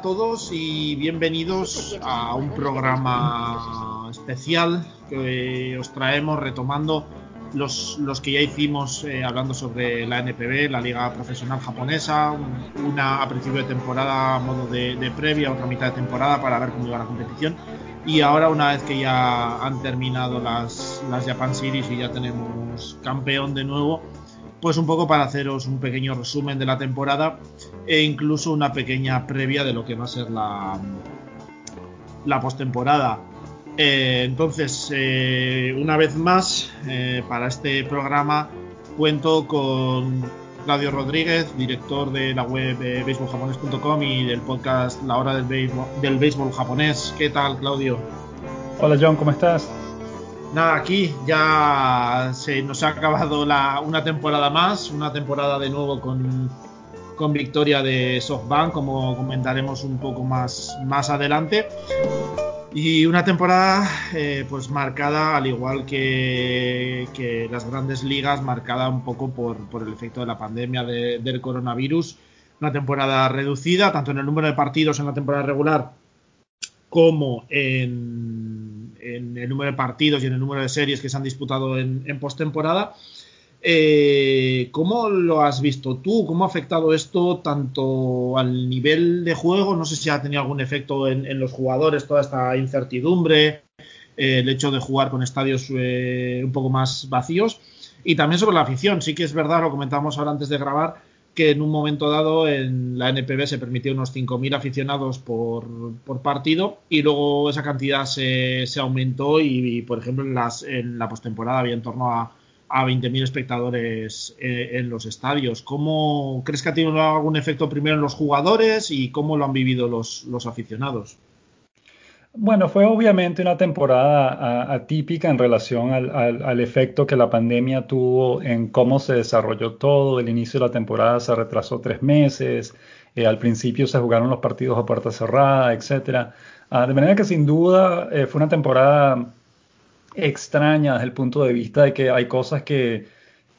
a todos y bienvenidos a un programa especial que os traemos retomando los, los que ya hicimos eh, hablando sobre la NPB, la Liga Profesional Japonesa, una a principio de temporada a modo de, de, previa, otra mitad de temporada para ver cómo iba la competición. Y ahora, una vez que ya han terminado las, las Japan Series y ya tenemos campeón de nuevo, pues un poco para haceros un pequeño resumen de la temporada e incluso una pequeña previa de lo que va a ser la, la postemporada. Eh, entonces, eh, una vez más, eh, para este programa cuento con Claudio Rodríguez, director de la web baseballjaponés.com y del podcast La Hora del Béisbol, del béisbol Japonés. ¿Qué tal, Claudio? Hola, John, ¿cómo estás? Nada, aquí ya se nos ha acabado la, una temporada más, una temporada de nuevo con, con victoria de SoftBank, como comentaremos un poco más, más adelante. Y una temporada eh, pues marcada, al igual que, que, las grandes ligas, marcada un poco por, por el efecto de la pandemia de, del coronavirus. Una temporada reducida, tanto en el número de partidos en la temporada regular como en, en, el número de partidos y en el número de series que se han disputado en, en postemporada. Eh, ¿Cómo lo has visto tú? ¿Cómo ha afectado esto tanto al nivel de juego? No sé si ha tenido algún efecto en, los jugadores, toda esta incertidumbre, eh, el hecho de jugar con estadios eh, un poco más vacíos. Y también sobre la afición. Sí que es verdad, lo comentábamos ahora antes de grabar, que en un momento dado en la NPB se permitió unos 5.000 aficionados por, partido y luego esa cantidad se, se aumentó y, y, por ejemplo, en, las, en la postemporada había en torno a, a 20.000 espectadores eh, en los estadios. ¿Cómo crees que ha tenido algún efecto primero en los jugadores y cómo lo han vivido los, los aficionados? Bueno, fue obviamente una temporada atípica en relación al, al, efecto que la pandemia tuvo en cómo se desarrolló todo. El inicio de la temporada se retrasó tres meses, eh, al principio se jugaron los partidos a puerta cerrada, etc. Ah, de manera que sin duda eh, fue una temporada extraña desde el punto de vista de que hay cosas que,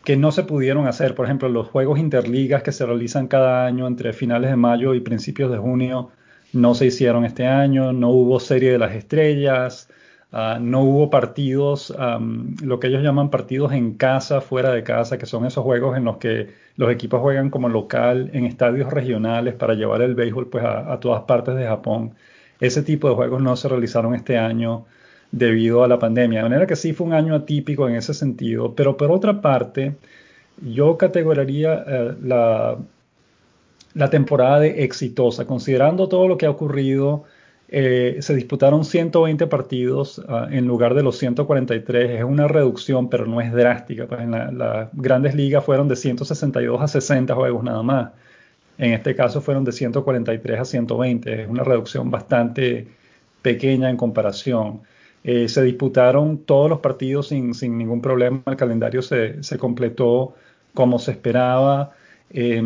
que no se pudieron hacer. Por ejemplo, los juegos interligas que se realizan cada año entre finales de mayo y principios de junio no se hicieron este año, no hubo serie de las estrellas, uh, no hubo partidos, um, lo que ellos llaman partidos en casa, fuera de casa, que son esos juegos en los que los equipos juegan como local en estadios regionales para llevar el béisbol pues, a todas partes de Japón. Ese tipo de juegos no se realizaron este año debido a la pandemia. De manera que sí fue un año atípico en ese sentido, pero por otra parte, yo categorizaría eh, la, la temporada de exitosa, considerando todo lo que ha ocurrido. Eh, se disputaron 120 partidos uh, en lugar de los 143. Es una reducción, pero no es drástica. Pues en las la grandes ligas fueron de 162 a 60 juegos nada más. En este caso fueron de 143 a 120. Es una reducción bastante pequeña en comparación. Eh, se disputaron todos los partidos sin, sin ningún problema. El calendario se, se, completó como se esperaba. Eh,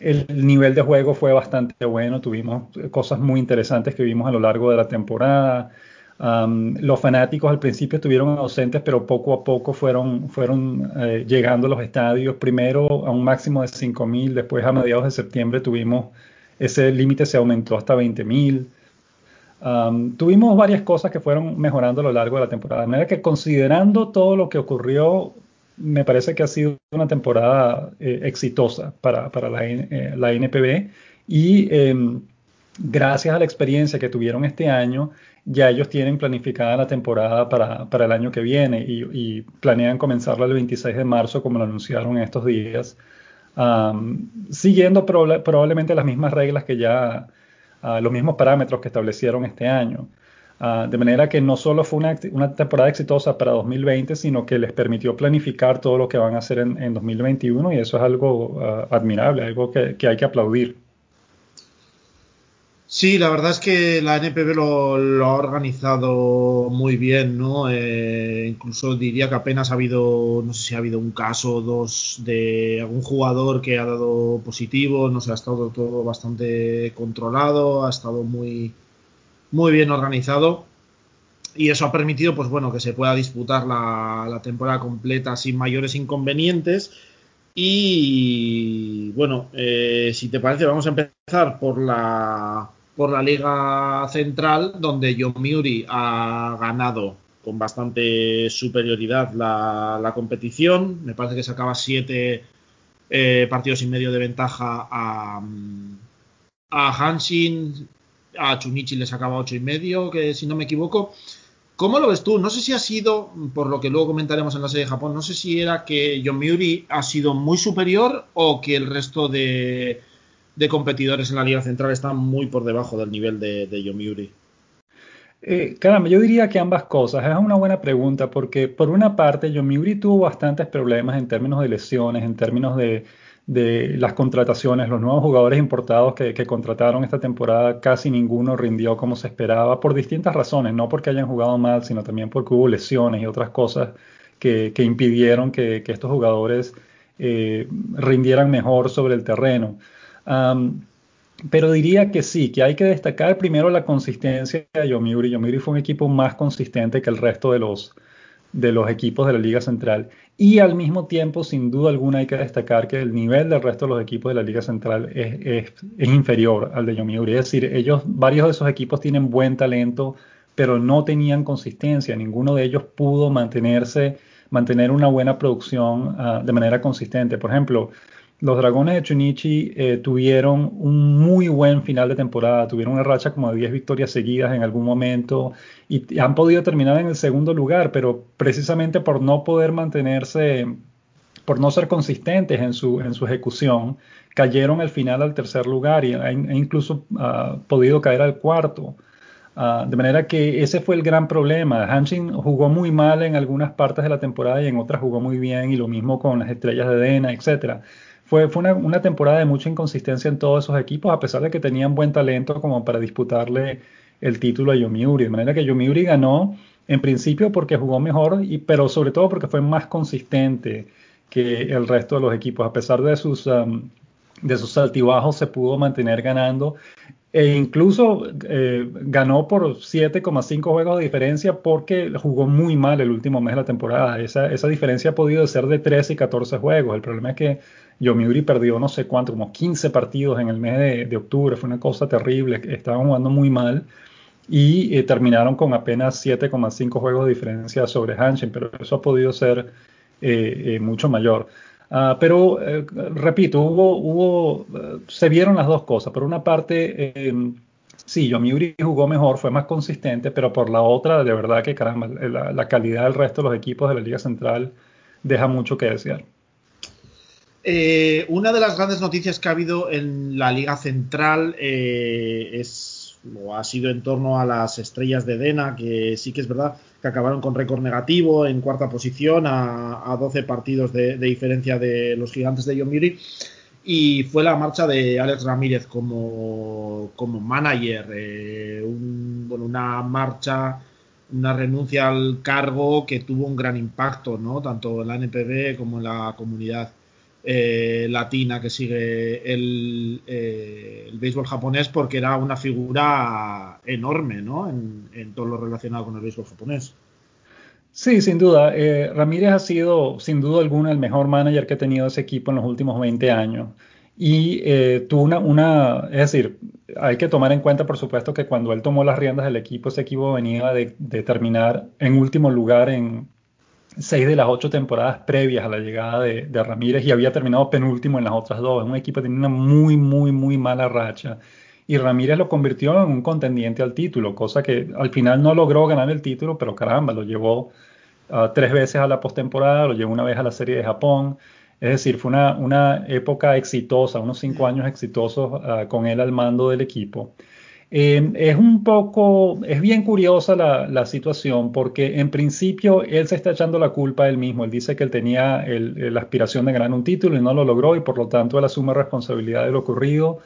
el nivel de juego fue bastante bueno, tuvimos cosas muy interesantes que vimos a lo largo de la temporada. Los fanáticos al principio estuvieron ausentes, pero poco a poco fueron, fueron eh, llegando a los estadios. Primero a un máximo de 5.000, después a mediados de septiembre tuvimos ese límite se aumentó hasta 20.000. Um, tuvimos varias cosas que fueron mejorando a lo largo de la temporada. De manera que considerando todo lo que ocurrió, me parece que ha sido una temporada eh, exitosa para, para la, eh, la, NPB y eh, gracias a la experiencia que tuvieron este año, ya ellos tienen planificada la temporada para, para el año que viene y, y, planean comenzarla el 26 de marzo, como lo anunciaron en estos días, um, siguiendo proba probablemente las mismas reglas que ya, uh, los mismos parámetros que establecieron este año. Uh, de manera que no solo fue una, temporada exitosa para 2020, sino que les permitió planificar todo lo que van a hacer en, en 2021 y eso es algo uh, admirable, algo que, hay que aplaudir. Sí, la verdad es que la NPB lo, lo ha organizado muy bien, ¿no? Eh, incluso diría que apenas ha habido, no sé si ha habido un caso o dos de algún jugador que ha dado positivo, no sé, ha estado todo bastante controlado, ha estado muy, muy bien organizado y eso ha permitido pues bueno que se pueda disputar la, la, temporada completa sin mayores inconvenientes Y bueno, eh, si te parece, vamos a empezar por la, por la Liga Central, donde Yomiuri ha ganado con bastante superioridad la, competición. Me parece que sacaba siete eh, partidos y medio de ventaja a, a Hanshin. A Chunichi le sacaba ocho y medio, que si no me equivoco. ¿Cómo lo ves tú? No sé si ha sido, por lo que luego comentaremos en la serie de Japón, no sé si era que Yomiuri ha sido muy superior o que el resto de, competidores en la Liga Central están muy por debajo del nivel de, de Yomiuri. Eh, caramba, yo diría que ambas cosas. Es una buena pregunta porque por una parte Yomiuri tuvo bastantes problemas en términos de lesiones, en términos de, de las contrataciones, los nuevos jugadores importados que, contrataron esta temporada, casi ninguno rindió como se esperaba por distintas razones, no porque hayan jugado mal, sino también porque hubo lesiones y otras cosas que, impidieron que, estos jugadores eh, rindieran mejor sobre el terreno. Pero diría que sí, que hay que destacar primero la consistencia de Yomiuri. Yomiuri fue un equipo más consistente que el resto de los, de los equipos de la Liga Central. Y al mismo tiempo, sin duda alguna, hay que destacar que el nivel del resto de los equipos de la Liga Central es, inferior al de Yomiuri. Es decir, ellos, varios de esos equipos tienen buen talento, pero no tenían consistencia. Ninguno de ellos pudo mantenerse, mantener una buena producción ah, de manera consistente. Por ejemplo, los Dragones de Chunichi eh, tuvieron un muy buen final de temporada, tuvieron una racha como de 10 victorias seguidas en algún momento y han podido terminar en el segundo lugar, pero precisamente por no poder mantenerse, por no ser consistentes en su, en su ejecución, cayeron al final al tercer lugar y e incluso uh, podido caer al cuarto. Ah, de manera que ese fue el gran problema. Hanshin jugó muy mal en algunas partes de la temporada y en otras jugó muy bien, y lo mismo con las estrellas de Dena, etcétera fue, fue una, temporada de mucha inconsistencia en todos esos equipos, a pesar de que tenían buen talento como para disputarle el título a Yomiuri. De manera que Yomiuri ganó en principio porque jugó mejor, y, pero sobre todo porque fue más consistente que el resto de los equipos. A pesar de sus, um, de sus altibajos, se pudo mantener ganando. E incluso eh, ganó por 7,5 juegos de diferencia porque jugó muy mal el último mes de la temporada. Esa, esa diferencia ha podido ser de 13 y 14 juegos. El problema es que Yomiuri perdió no sé cuánto, como 15 partidos en el mes de, octubre, fue una cosa terrible, estaban jugando muy mal y eh, terminaron con apenas 7,5 juegos de diferencia sobre Hanshin, pero eso ha podido ser eh, eh, mucho mayor. Ah, pero repito, hubo, hubo, se vieron las dos cosas. Por una parte, sí, Yomiuri jugó mejor, fue más consistente, pero por la otra, de verdad que caramba, la, la calidad del resto de los equipos de la Liga Central deja mucho que desear. Eh, una de las grandes noticias que ha habido en la Liga Central eh, es o ha sido en torno a las estrellas de Dena, que sí que es verdad que acabaron con récord negativo en cuarta posición a, 12 partidos de, diferencia de los gigantes de Yomiuri. Y fue la marcha de Alex Ramírez como, como manager, eh, una marcha una renuncia al cargo que tuvo un gran impacto, ¿no? Tanto en la NPB como en la comunidad eh, latina que sigue el, eh, béisbol japonés porque era una figura enorme ¿no? en, todo lo relacionado con el béisbol japonés. Sí, sin duda. Eh, Ramírez ha sido, sin duda alguna, el mejor manager que ha tenido ese equipo en los últimos 20 años. Y tuvo una, una, es decir, hay que tomar en cuenta, por supuesto, que cuando él tomó las riendas del equipo, ese equipo venía de, de terminar en último lugar en, seis de las ocho temporadas previas a la llegada de, Ramírez y había terminado penúltimo en las otras dos. Es un equipo que tenía una muy, muy, muy mala racha. Y Ramírez lo convirtió en un contendiente al título, cosa que al final no logró ganar el título, pero caramba, lo llevó uh, tres veces a la postemporada, lo llevó una vez a la Serie de Japón. Es decir, fue una, una época exitosa, unos cinco años exitosos uh, con él al mando del equipo. Eh, es un poco, es bien curiosa la, situación porque en principio él se está echando la culpa a él mismo. Él dice que él tenía la aspiración de ganar un título y no lo logró y por lo tanto él asume responsabilidad de lo ocurrido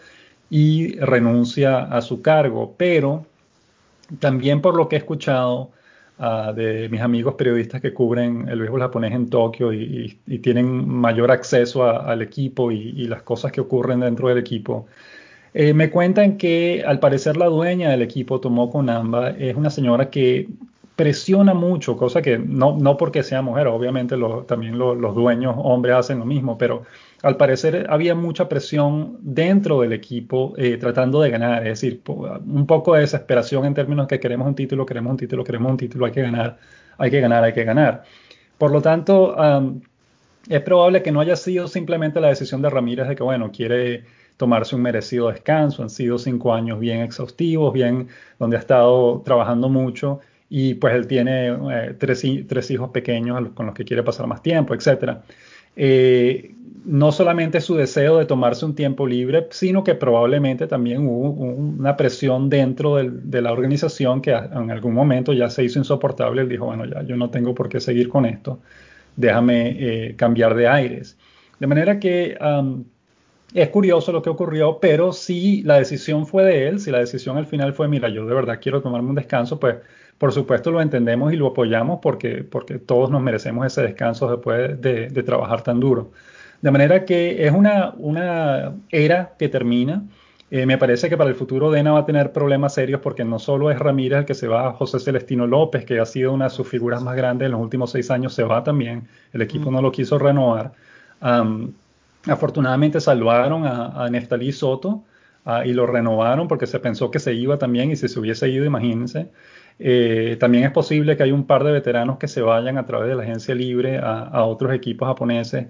y renuncia a su cargo. Pero también por lo que he escuchado ah, de mis amigos periodistas que cubren el béisbol japonés en Tokio y, tienen mayor acceso al equipo y las cosas que ocurren dentro del equipo, eh, me cuentan que al parecer la dueña del equipo, Tomoko Namba, es una señora que presiona mucho, cosa que no, no porque sea mujer, obviamente también los dueños hombres hacen lo mismo, pero al parecer había mucha presión dentro del equipo eh, tratando de ganar, es decir, un poco de desesperación en términos que queremos un título, queremos un título, queremos un título, hay que ganar, hay que ganar, hay que ganar. Por lo tanto, es probable que no haya sido simplemente la decisión de Ramírez de que, bueno, quiere tomarse un merecido descanso, han sido cinco años bien exhaustivos, bien donde ha estado trabajando mucho y pues él tiene eh, tres, tres, hijos pequeños con los que quiere pasar más tiempo, etc. Eh, no solamente su deseo de tomarse un tiempo libre, sino que probablemente también hubo una presión dentro de la organización que en algún momento ya se hizo insoportable. Él dijo, bueno, ya yo no tengo por qué seguir con esto, déjame eh, cambiar de aires. De manera que es curioso lo que ocurrió, pero si la decisión fue de él, si la decisión al final fue, mira, yo de verdad quiero tomarme un descanso, pues por supuesto lo entendemos y lo apoyamos porque, porque todos nos merecemos ese descanso después de trabajar tan duro. De manera que es una, una era que termina. Eh, me parece que para el futuro Dena va a tener problemas serios porque no solo es Ramírez el que se va, José Celestino López, que ha sido una de sus figuras más grandes en los últimos seis años, se va también. El equipo mm. no lo quiso renovar. afortunadamente salvaron a, a Neftalí Soto y lo renovaron porque se pensó que se iba también y si se hubiese ido, imagínense. Eh, también es posible que hay un par de veteranos que se vayan a través de la agencia libre a, a otros equipos japoneses.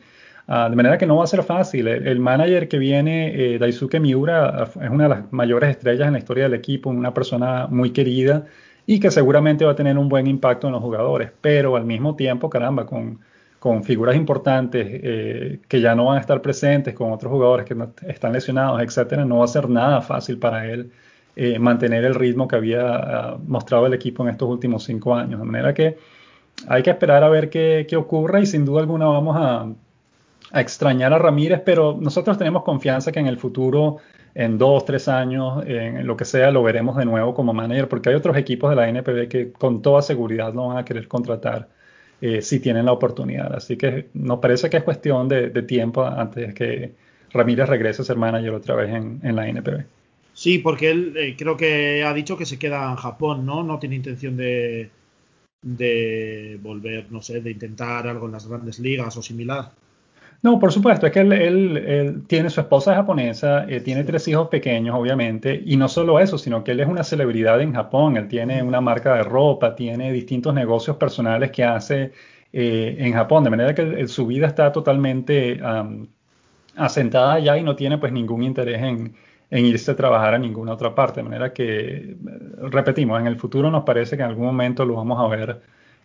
Ah, de manera que no va a ser fácil. El, manager que viene, eh, Daisuke Miura, es una de las mayores estrellas en la historia del equipo, una persona muy querida y que seguramente va a tener un buen impacto en los jugadores, pero al mismo tiempo, caramba, con, con figuras importantes eh, que ya no van a estar presentes, con otros jugadores que están lesionados, etcétera, no va a ser nada fácil para él eh, mantener el ritmo que había ah, mostrado el equipo en estos últimos cinco años. De manera que hay que esperar a ver qué, qué ocurre y sin duda alguna vamos a a extrañar a Ramírez, pero nosotros tenemos confianza que en el futuro, en dos, tres años, en lo que sea, lo veremos de nuevo como manager, porque hay otros equipos de la NPB que con toda seguridad lo van a querer contratar eh, si tienen la oportunidad. Así que nos parece que es cuestión de, tiempo antes que Ramírez regrese a ser manager otra vez en, la NPB. Sí, porque él eh, creo que ha dicho que se queda en Japón, ¿no? No tiene intención de, de volver, no sé, de intentar algo en las grandes ligas o similar. No, por supuesto, es que él, tiene su esposa japonesa, eh, tiene tres hijos pequeños, obviamente, y no solo eso, sino que él es una celebridad en Japón, él tiene una marca de ropa, tiene distintos negocios personales que hace eh, en Japón, de manera que su vida está totalmente asentada allá y no tiene pues ningún interés en, en irse a trabajar a ninguna otra parte, de manera que, repetimos, en el futuro nos parece que en algún momento lo vamos a ver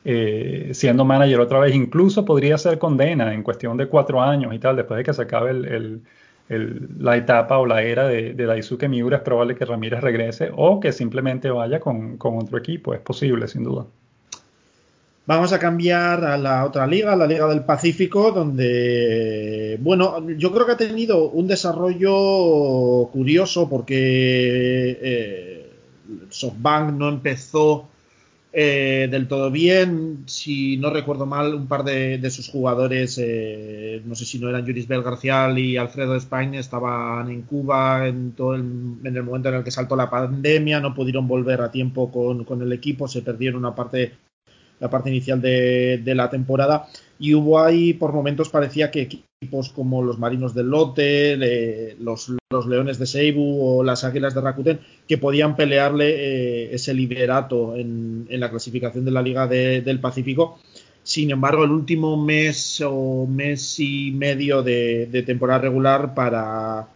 eh, siendo manager otra vez. Incluso podría ser condena en cuestión de cuatro años y tal, después de que se acabe la etapa o la era de, Daisuke Miura, es probable que Ramírez regrese o que simplemente vaya con, otro equipo. Es posible, sin duda. Vamos a cambiar a la otra liga, la Liga del Pacífico, donde, bueno, yo creo que ha tenido un desarrollo curioso porque eh, SoftBank no empezó eh, del todo bien. Si no recuerdo mal, un par de, sus jugadores, eh, no sé si no eran Juris Belgarcial y Alfredo España, estaban en Cuba en, todo el, en el momento en el que saltó la pandemia, no pudieron volver a tiempo con, con el equipo, se perdieron una parte la parte inicial de, la temporada y hubo ahí por momentos parecía que equipos como los Marinos del Lote, los, Leones de Seibu o las Águilas de Rakuten que podían pelearle eh, ese liderato en, la clasificación de la Liga del Pacífico. Sin embargo, el último mes o mes y medio de temporada regular para,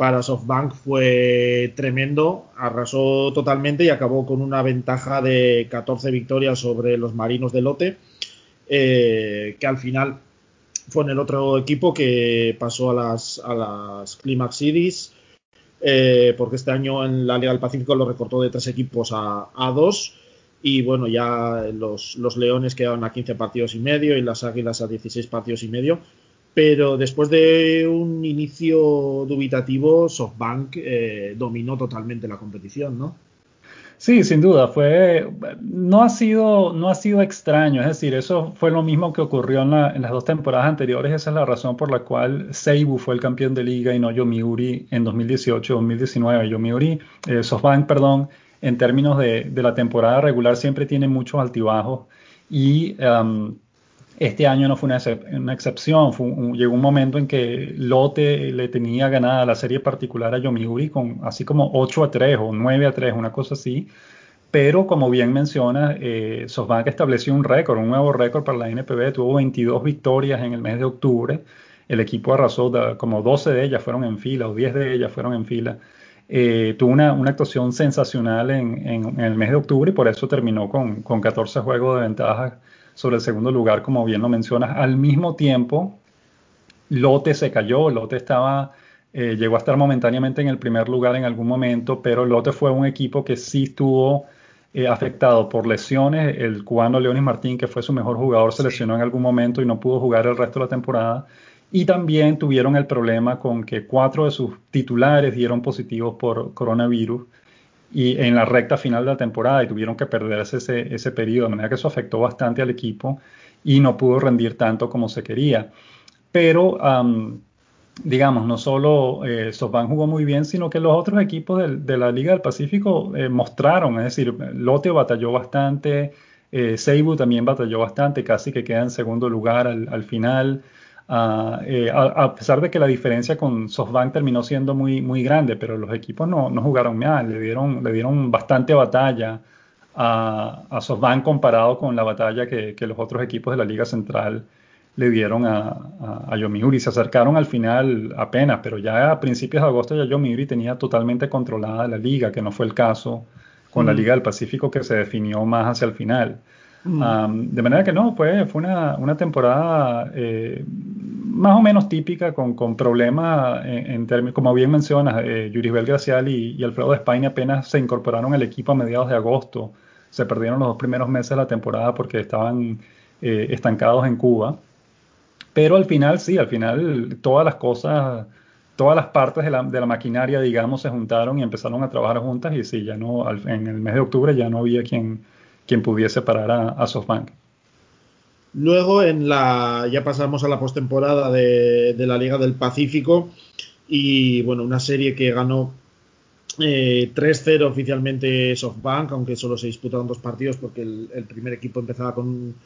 para SoftBank fue tremendo, arrasó totalmente y acabó con una ventaja de 14 victorias sobre los Marinos de Lote, eh, que al final fue en el otro equipo que pasó a las, a las Climax Series, eh, porque este año en la Liga del Pacífico lo recortó de tres equipos a, dos. Y bueno, ya los, los Leones quedaron a 15 partidos y medio y las Águilas a 16 partidos y medio pero después de un inicio dubitativo, SoftBank eh, dominó totalmente la competición, ¿no? Sí, sin duda, fue, no ha sido, no ha sido extraño, es decir, eso fue lo mismo que ocurrió en, las dos temporadas anteriores, esa es la razón por la cual Seibu fue el campeón de liga y no Yomiuri en 2018-2019. Yomiuri, eh, SoftBank, perdón, en términos de, la temporada regular siempre tiene muchos altibajos y um, este año no fue una, excepción. llegó un momento en que Lotte le tenía ganada la serie particular a Yomiuri con así como 8 a 3 o 9 a 3, una cosa así. Pero como bien menciona, eh, SoftBank estableció un récord, un nuevo récord para la NPB. Tuvo 22 victorias en el mes de octubre. El equipo arrasó, como 12 de ellas fueron en fila o 10 de ellas fueron en fila. Eh, tuvo una, actuación sensacional en, el mes de octubre y por eso terminó con, con 14 juegos de ventaja sobre el segundo lugar, como bien lo mencionas. Al mismo tiempo, Lote se cayó, Lote estaba, eh, llegó a estar momentáneamente en el primer lugar en algún momento, pero Lote fue un equipo que sí estuvo eh, afectado por lesiones. El cubano Leonis Martín, que fue su mejor jugador, se lesionó en algún momento y no pudo jugar el resto de la temporada. Y también tuvieron el problema con que cuatro de sus titulares dieron positivos por coronavirus y en la recta final de la temporada y tuvieron que perderse ese, ese periodo, de manera que eso afectó bastante al equipo y no pudo rendir tanto como se quería. Pero, digamos, no solo eh, jugó muy bien, sino que los otros equipos de la Liga del Pacífico eh, mostraron, es decir, Loteo batalló bastante, eh, Seibu también batalló bastante, casi que queda en segundo lugar al final. Eh, a, pesar de que la diferencia con SoftBank terminó siendo muy, muy grande, pero los equipos no, jugaron mal, le dieron, le dieron bastante batalla a, SoftBank comparado con la batalla que, los otros equipos de la Liga Central le dieron a, a, Yomiuri. Se acercaron al final apenas, pero ya a principios de agosto ya Yomiuri tenía totalmente controlada la liga, que no fue el caso con la mm. Liga del Pacífico que se definió más hacia el final. Mm. de manera que no, fue, fue una, una temporada eh, más o menos típica, con, con problemas en, términos, como bien mencionas, eh, Yuribel Gracial y, Alfredo de España apenas se incorporaron al equipo a mediados de agosto. Se perdieron los dos primeros meses de la temporada porque estaban eh, estancados en Cuba. Pero al final, sí, al final todas las cosas, todas las partes de la, de la maquinaria, digamos, se juntaron y empezaron a trabajar juntas y sí, ya no, en el mes de octubre ya no había quien, quien pudiese parar a, SoftBank. Luego en la ya pasamos a la postemporada de, la Liga del Pacífico y bueno, una serie que ganó 3-0 eh, oficialmente SoftBank, aunque solo se disputaron dos partidos porque el, primer equipo empezaba con,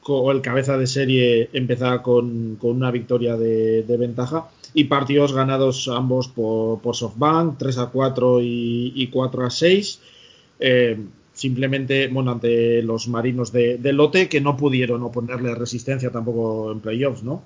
con, el cabeza de serie empezaba con, con una victoria de, ventaja y partidos ganados ambos por, SoftBank 3 a 4 y, y 4 a 6 simplemente, bueno, ante los marinos de, Lote, que no pudieron oponerle resistencia tampoco en playoffs, ¿no?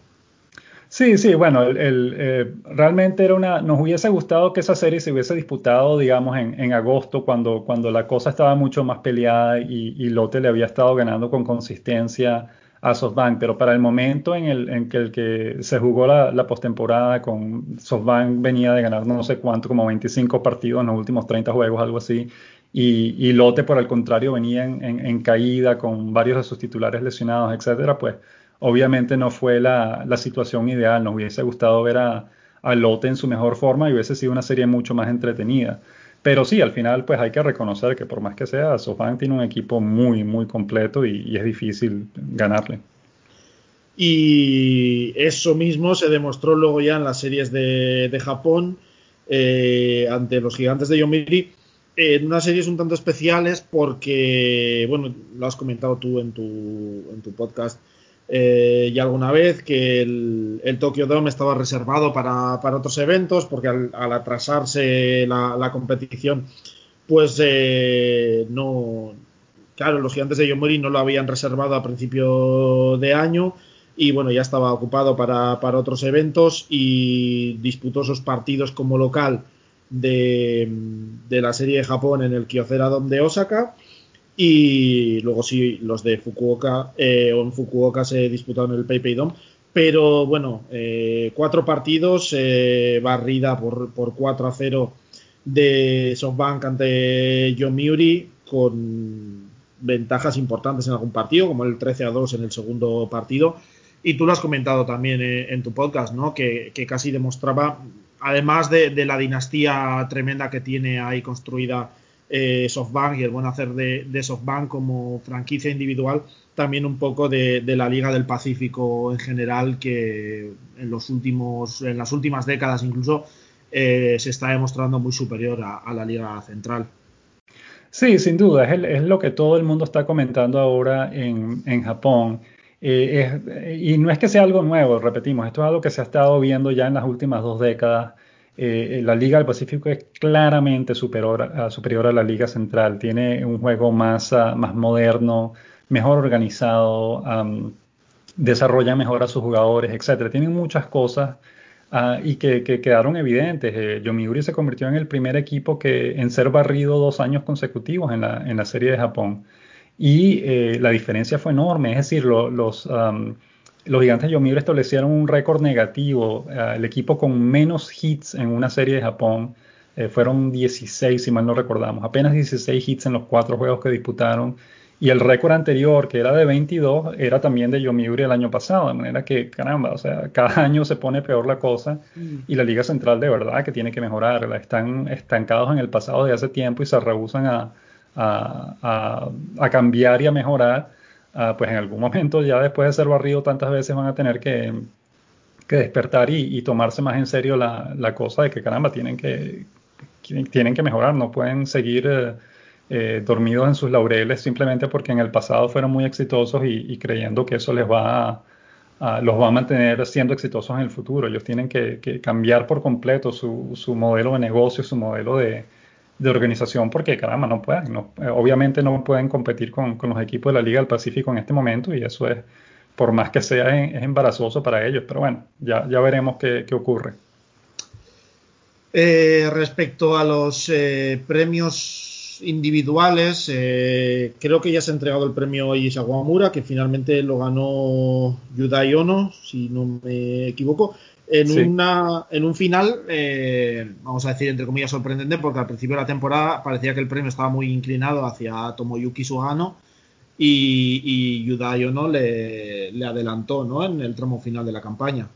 Sí, sí, bueno, el, eh, realmente era una, nos hubiese gustado que esa serie se hubiese disputado, digamos, en, agosto, cuando, cuando la cosa estaba mucho más peleada y, Lote le había estado ganando con consistencia a SoftBank, pero para el momento en el en que, el que se jugó la, la postemporada con SoftBank venía de ganar no sé cuánto, como 25 partidos en los últimos 30 juegos, algo así, y, Lote, por el contrario, venía en, caída con varios de sus titulares lesionados, etcétera, pues obviamente no fue la, situación ideal. Nos hubiese gustado ver a, Lote en su mejor forma y hubiese sido una serie mucho más entretenida. Pero sí, al final, pues hay que reconocer que por más que sea, SoftBank tiene un equipo muy, muy completo y, es difícil ganarle. Y eso mismo se demostró luego ya en las series de, Japón eh, ante los gigantes de Yomiuri en unas series un tanto especiales porque, bueno, lo has comentado tú en tu, en tu podcast eh, ya alguna vez, que el, el, Tokyo Dome estaba reservado para, otros eventos porque al, atrasarse la, competición, pues eh, no, claro, los gigantes de Yomori no lo habían reservado a principio de año y bueno, ya estaba ocupado para, para otros eventos y disputó esos partidos como local de, la serie de Japón en el Kyocera Dome de Osaka y luego sí los de Fukuoka eh, o en Fukuoka se disputaron el PayPay Dome pero bueno eh, cuatro partidos eh, barrida por, por 4 a 0 de SoftBank ante Yomiuri con ventajas importantes en algún partido como el 13 a 2 en el segundo partido y tú lo has comentado también en tu podcast ¿no? que, que casi demostraba además de, la dinastía tremenda que tiene ahí construida eh, SoftBank y el buen hacer de, SoftBank como franquicia individual, también un poco de, la Liga del Pacífico en general, que en los últimos, en las últimas décadas incluso, eh, se está demostrando muy superior a, la Liga Central. Sí, sin duda, es, lo que todo el mundo está comentando ahora en, Japón. Eh, y no es que sea algo nuevo, repetimos, esto es algo que se ha estado viendo ya en las últimas dos décadas. Eh, la Liga del Pacífico es claramente superior a, superior a la Liga Central, tiene un juego más, ah, más moderno, mejor organizado, desarrolla mejor a sus jugadores, etc. Tienen muchas cosas Ah, y que, quedaron evidentes. Eh, Yomiuri se convirtió en el primer equipo que, en ser barrido dos años consecutivos en la, en la serie de Japón. Y eh, la diferencia fue enorme, es decir, los, los gigantes de Yomiuri establecieron un récord negativo. Ah, el equipo con menos hits en una serie de Japón eh, fueron 16, si mal no recordamos, apenas 16 hits en los cuatro juegos que disputaron y el récord anterior, que era de 22, era también de Yomiuri el año pasado. De manera que, caramba, o sea, cada año se pone peor la cosa mm. y la Liga Central de verdad que tiene que mejorar. Están estancados en el pasado de hace tiempo y se rehusan a, a, a, cambiar y a mejorar. Ah, pues en algún momento, ya después de ser barrido tantas veces, van a tener que, que despertar y, tomarse más en serio la, la, cosa de que, caramba, tienen que, tienen que mejorar, no pueden seguir. Eh, eh, dormidos en sus laureles simplemente porque en el pasado fueron muy exitosos y, creyendo que eso les va a, los va a mantener siendo exitosos en el futuro. Ellos tienen que, cambiar por completo su, modelo de negocio, su modelo de, organización, porque caramba, no pueden. Eh, obviamente no pueden competir con, los equipos de la Liga del Pacífico en este momento y eso es, por más que sea, es, embarazoso para ellos. Pero bueno, ya, ya veremos qué, ocurre. Eh, respecto a los premios individuales, eh, creo que ya se ha entregado el premio a Isawamura, que finalmente lo ganó Yudai Ono, si no me equivoco, en, una, en un final, eh, vamos a decir entre comillas sorprendente, porque al principio de la temporada parecía que el premio estaba muy inclinado hacia Tomoyuki Sugano y, y Yudai Ono le, le adelantó ¿no? en el tramo final de la campaña.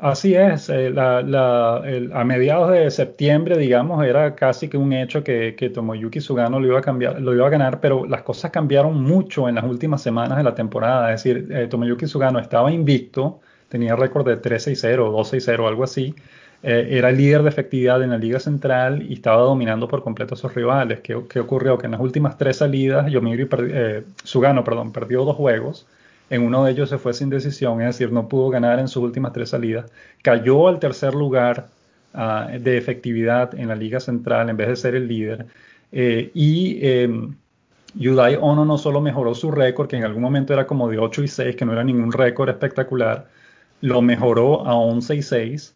Así es, eh, a mediados de septiembre, digamos, era casi que un hecho que, Tomoyuki Sugano lo iba, a cambiar, lo iba a ganar, pero las cosas cambiaron mucho en las últimas semanas de la temporada. Es decir, eh, Tomoyuki Sugano estaba invicto, tenía récord de 3-6-0, 2-6-0, algo así. Eh, era líder de efectividad en la Liga Central y estaba dominando por completo a sus rivales. ¿Qué, ocurrió? Que en las últimas tres salidas, Yomiuri Sugano perdón, perdió dos juegos en uno de ellos se fue sin decisión, es decir, no pudo ganar en sus últimas tres salidas. Cayó al tercer lugar ah, de efectividad en la Liga Central en vez de ser el líder. Eh, y eh, Yudai Ono no solo mejoró su récord, que en algún momento era como de 8 y 6, que no era ningún récord espectacular, lo mejoró a 11 y 6.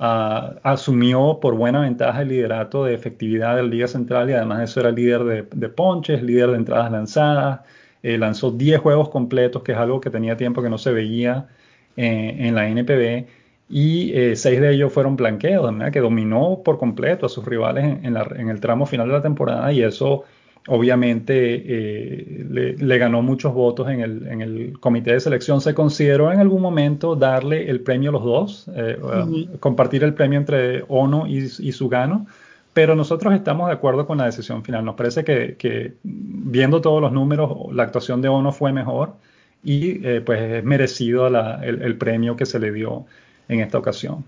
Ah, asumió por buena ventaja el liderato de efectividad de la Liga Central y además de eso era líder de, de ponches, líder de entradas lanzadas, eh, lanzó 10 juegos completos, que es algo que tenía tiempo que no se veía eh, en la NPB, y eh, seis de ellos fueron blanqueos, que dominó por completo a sus rivales en, el tramo final de la temporada, y eso obviamente le, ganó muchos votos en el, comité de selección. Se consideró en algún momento darle el premio a los dos, compartir el premio entre Ono y, y Sugano, pero nosotros estamos de acuerdo con la decisión final. Nos parece que, viendo todos los números, la actuación de Ono fue mejor y eh, pues es merecido el, premio que se le dio en esta ocasión.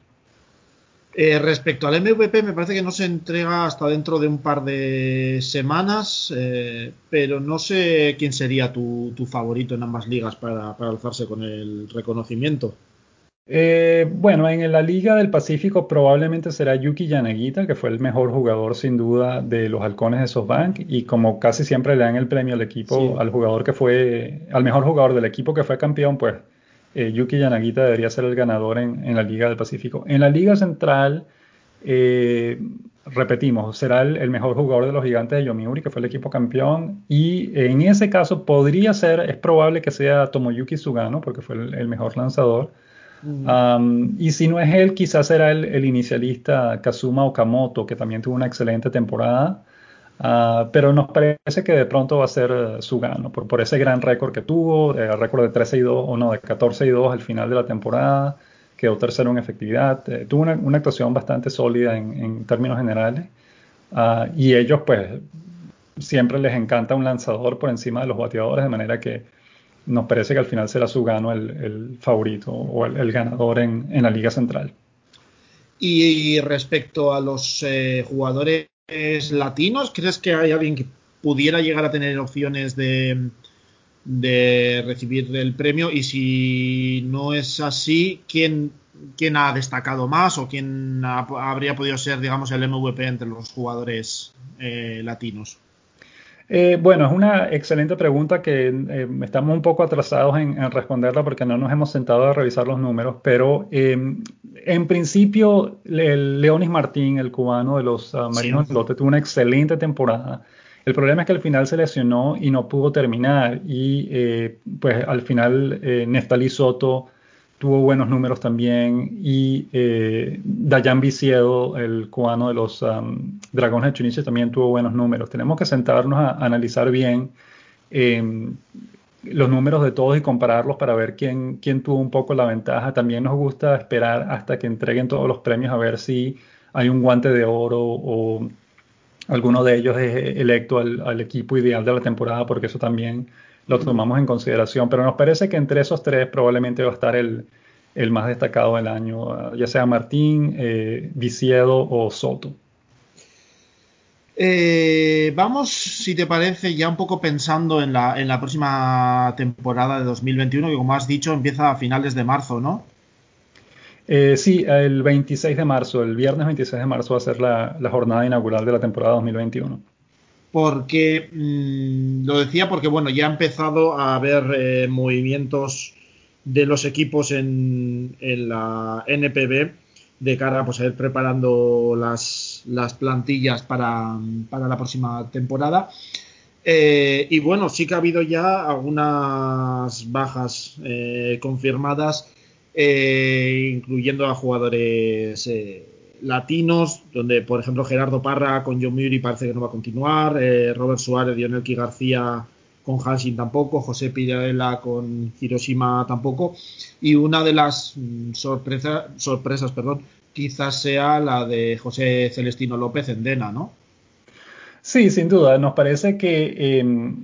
Eh, respecto al MVP, me parece que no se entrega hasta dentro de un par de semanas, eh, pero no sé quién sería tu, favorito en ambas ligas para alzarse con el reconocimiento. Eh, bueno, en la Liga del Pacífico probablemente será Yuki Yanagita, que fue el mejor jugador sin duda de los halcones de SoftBank y como casi siempre le dan el premio al equipo, al jugador que fue, al mejor jugador del equipo que fue campeón, pues eh, Yuki Yanagita debería ser el ganador en, la Liga del Pacífico. En la Liga Central, eh, repetimos, será el, mejor jugador de los gigantes de Yomiuri, que fue el equipo campeón, y en ese caso podría ser, es probable que sea Tomoyuki Sugano, porque fue el mejor lanzador y si no es él, quizás será el, inicialista Kazuma Okamoto, que también tuvo una excelente temporada. Ah, pero nos parece que de pronto va a ser uh, Sugano, por, por, ese gran récord que tuvo, el récord de 13 y 2, o no, de 14 y 2 al final de la temporada, quedó tercero en efectividad, eh, tuvo una, actuación bastante sólida en, términos generales. Ah, y ellos, pues, siempre les encanta un lanzador por encima de los bateadores, de manera que nos parece que al final será Sugano el, el favorito o el, ganador en, la Liga Central. Y respecto a los eh, jugadores latinos, ¿crees que hay alguien que pudiera llegar a tener opciones de, de recibir el premio y si no es así, ¿quién, quién ha destacado más o quién habría podido ser, digamos, el MVP entre los jugadores eh, latinos? Eh, bueno, es una excelente pregunta que eh, estamos un poco atrasados en, responderla porque no nos hemos sentado a revisar los números, pero em, en principio Leonis Martín, el cubano de los uh, Marinos sí. Lote, tuvo una excelente temporada. El problema es que al final se lesionó y no pudo terminar y eh, pues al final Neftali Soto tuvo buenos números también y eh, Dayan Viciedo, el cubano de los um, Dragones de Chuniche, también tuvo buenos números. Tenemos que sentarnos a, analizar bien em, los números de todos y compararlos para ver quién, quién tuvo un poco la ventaja. También nos gusta esperar hasta que entreguen todos los premios a ver si hay un guante de oro o alguno de ellos es electo al, al equipo ideal de la temporada, porque eso también lo tomamos en consideración, pero nos parece que entre esos tres probablemente va a estar el, el más destacado del año, ya sea Martín, eh, Viciedo o Soto. Eh, vamos, si te parece, ya un poco pensando en la, en la próxima temporada de 2021, que como has dicho empieza a finales de marzo, ¿no? Eh, sí, el 26 de marzo, el viernes 26 de marzo va a ser la, la jornada inaugural de la temporada 2021 porque mmm, lo decía porque bueno ya ha empezado a haber eh, movimientos de los equipos en, en, la NPB de cara pues, a ir preparando las, las plantillas para, la próxima temporada. Eh, y bueno sí que ha habido ya algunas bajas eh, confirmadas eh, incluyendo a jugadores latinos, donde por ejemplo Gerardo Parra con John Muri parece que no va a continuar, eh, Robert Suárez, Dionelki García con Hanshin tampoco, José Pirela con Hiroshima tampoco, y una de las mm, sorpresa, sorpresas, perdón, quizás sea la de José Celestino López en Dena, ¿no? Sí, sin duda, nos parece que eh,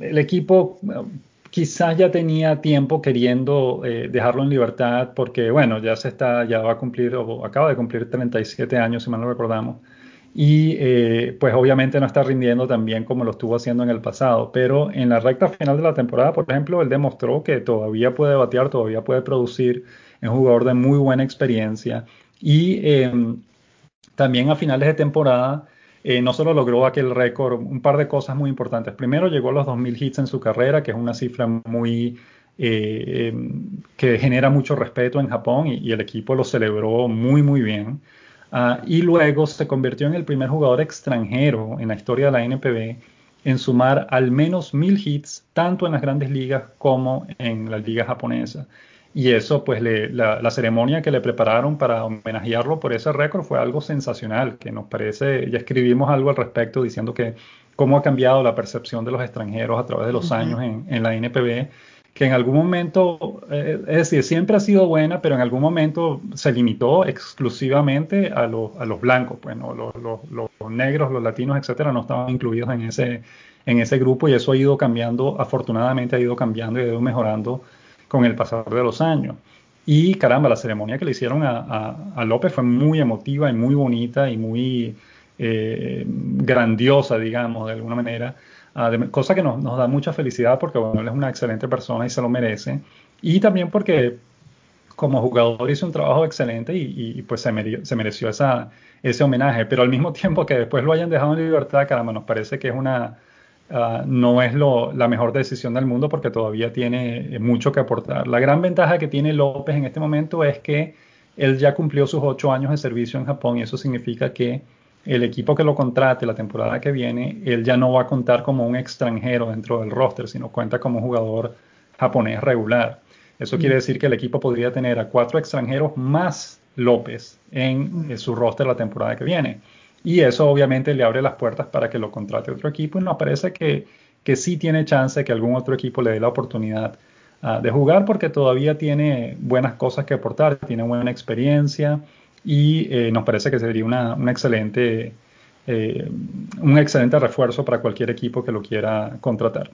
el equipo quizás ya tenía tiempo queriendo eh, dejarlo en libertad porque, bueno, ya se está, ya va a cumplir, o acaba de cumplir 37 años, si mal no recordamos. Y eh, pues obviamente no está rindiendo tan bien como lo estuvo haciendo en el pasado, pero en la recta final de la temporada, por ejemplo, él demostró que todavía puede batear, todavía puede producir, es jugador de muy buena experiencia. Y eh, también a finales de temporada eh, no solo logró aquel récord, un par de cosas muy importantes. Primero llegó a los 2.000 hits en su carrera, que es una cifra muy eh, que genera mucho respeto en Japón y, y, el equipo lo celebró muy muy bien. Uh, y luego se convirtió en el primer jugador extranjero en la historia de la NPB en sumar al menos mil hits tanto en las grandes ligas como en la liga japonesa. Y eso, pues le, la, la, ceremonia que le prepararon para homenajearlo por ese récord fue algo sensacional, que nos parece, ya escribimos algo al respecto diciendo que cómo ha cambiado la percepción de los extranjeros a través de los uh -huh. años en, en, la NPB, que en algún momento, eh, es decir, siempre ha sido buena, pero en algún momento se limitó exclusivamente a, lo, a los blancos, pues ¿no? los, los, los, negros, los latinos, etcétera, no estaban incluidos en ese, en ese grupo y eso ha ido cambiando, afortunadamente ha ido cambiando y ha ido mejorando con el pasar de los años. Y caramba, la ceremonia que le hicieron a, a, a López fue muy emotiva y muy bonita y muy eh, grandiosa, digamos, de alguna manera, de, cosa que nos, nos, da mucha felicidad porque bueno, él es una excelente persona y se lo merece. Y también porque como jugador hizo un trabajo excelente y, y pues se, mere, se mereció esa, ese homenaje, pero al mismo tiempo que después lo hayan dejado en libertad, caramba, nos parece que es una, Uh, no es lo, la mejor decisión del mundo porque todavía tiene eh, mucho que aportar. La gran ventaja que tiene López en este momento es que él ya cumplió sus ocho años de servicio en Japón y eso significa que el equipo que lo contrate la temporada que viene, él ya no va a contar como un extranjero dentro del roster, sino cuenta como un jugador japonés regular. Eso mm. quiere decir que el equipo podría tener a cuatro extranjeros más López en, en su roster la temporada que viene. Y eso obviamente le abre las puertas para que lo contrate otro equipo y nos parece que, que sí tiene chance que algún otro equipo le dé la oportunidad uh, de jugar porque todavía tiene buenas cosas que aportar, tiene buena experiencia y eh, nos parece que sería una, una excelente, eh, un excelente refuerzo para cualquier equipo que lo quiera contratar.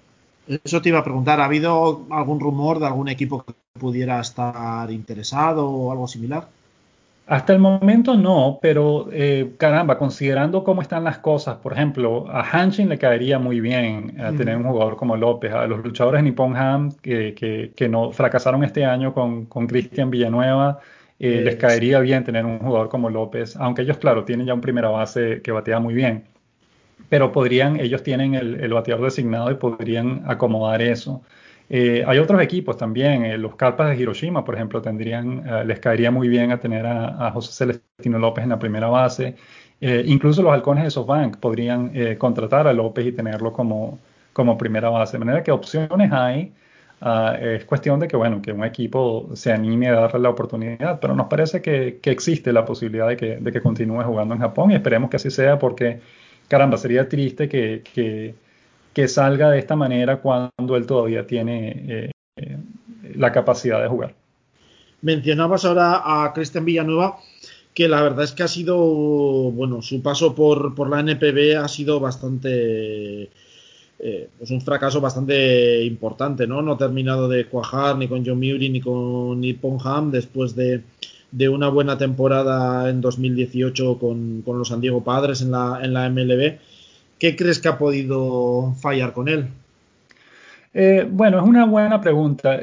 Eso te iba a preguntar, ¿ha habido algún rumor de algún equipo que pudiera estar interesado o algo similar? Hasta el momento no, pero eh, caramba, considerando cómo están las cosas, por ejemplo, a Hanshin le caería muy bien a tener un jugador como López, a los luchadores Nippon Ham que, que, no fracasaron este año con, con Cristian Villanueva, eh, les caería bien tener un jugador como López, aunque ellos, claro, tienen ya un primera base que batea muy bien, pero podrían, ellos tienen el, el bateador designado y podrían acomodar eso. Eh, hay otros equipos también, eh, los Carpas de Hiroshima, por ejemplo, tendrían, eh, les caería muy bien a tener a, José Celestino López en la primera base. incluso los halcones de SoftBank podrían contratar a López y tenerlo como, como primera base. De manera que opciones hay. Ah, es cuestión de que, bueno, que un equipo se anime a darle la oportunidad, pero nos parece que, que existe la posibilidad de que, de que, continúe jugando en Japón y esperemos que así sea porque, caramba, sería triste que, que que salga de esta manera cuando él todavía tiene eh, la capacidad de jugar. Mencionabas ahora a Cristian Villanueva, que la verdad es que ha sido, bueno, su paso por, por la NPB ha sido bastante, eh, pues un fracaso bastante importante, ¿no? No ha terminado de cuajar ni con John Mury ni con Nippon Ham después de, de, una buena temporada en 2018 con, con, los San Diego Padres en la, en la MLB ¿Qué crees que ha podido fallar con él? Eh, bueno, es una buena pregunta.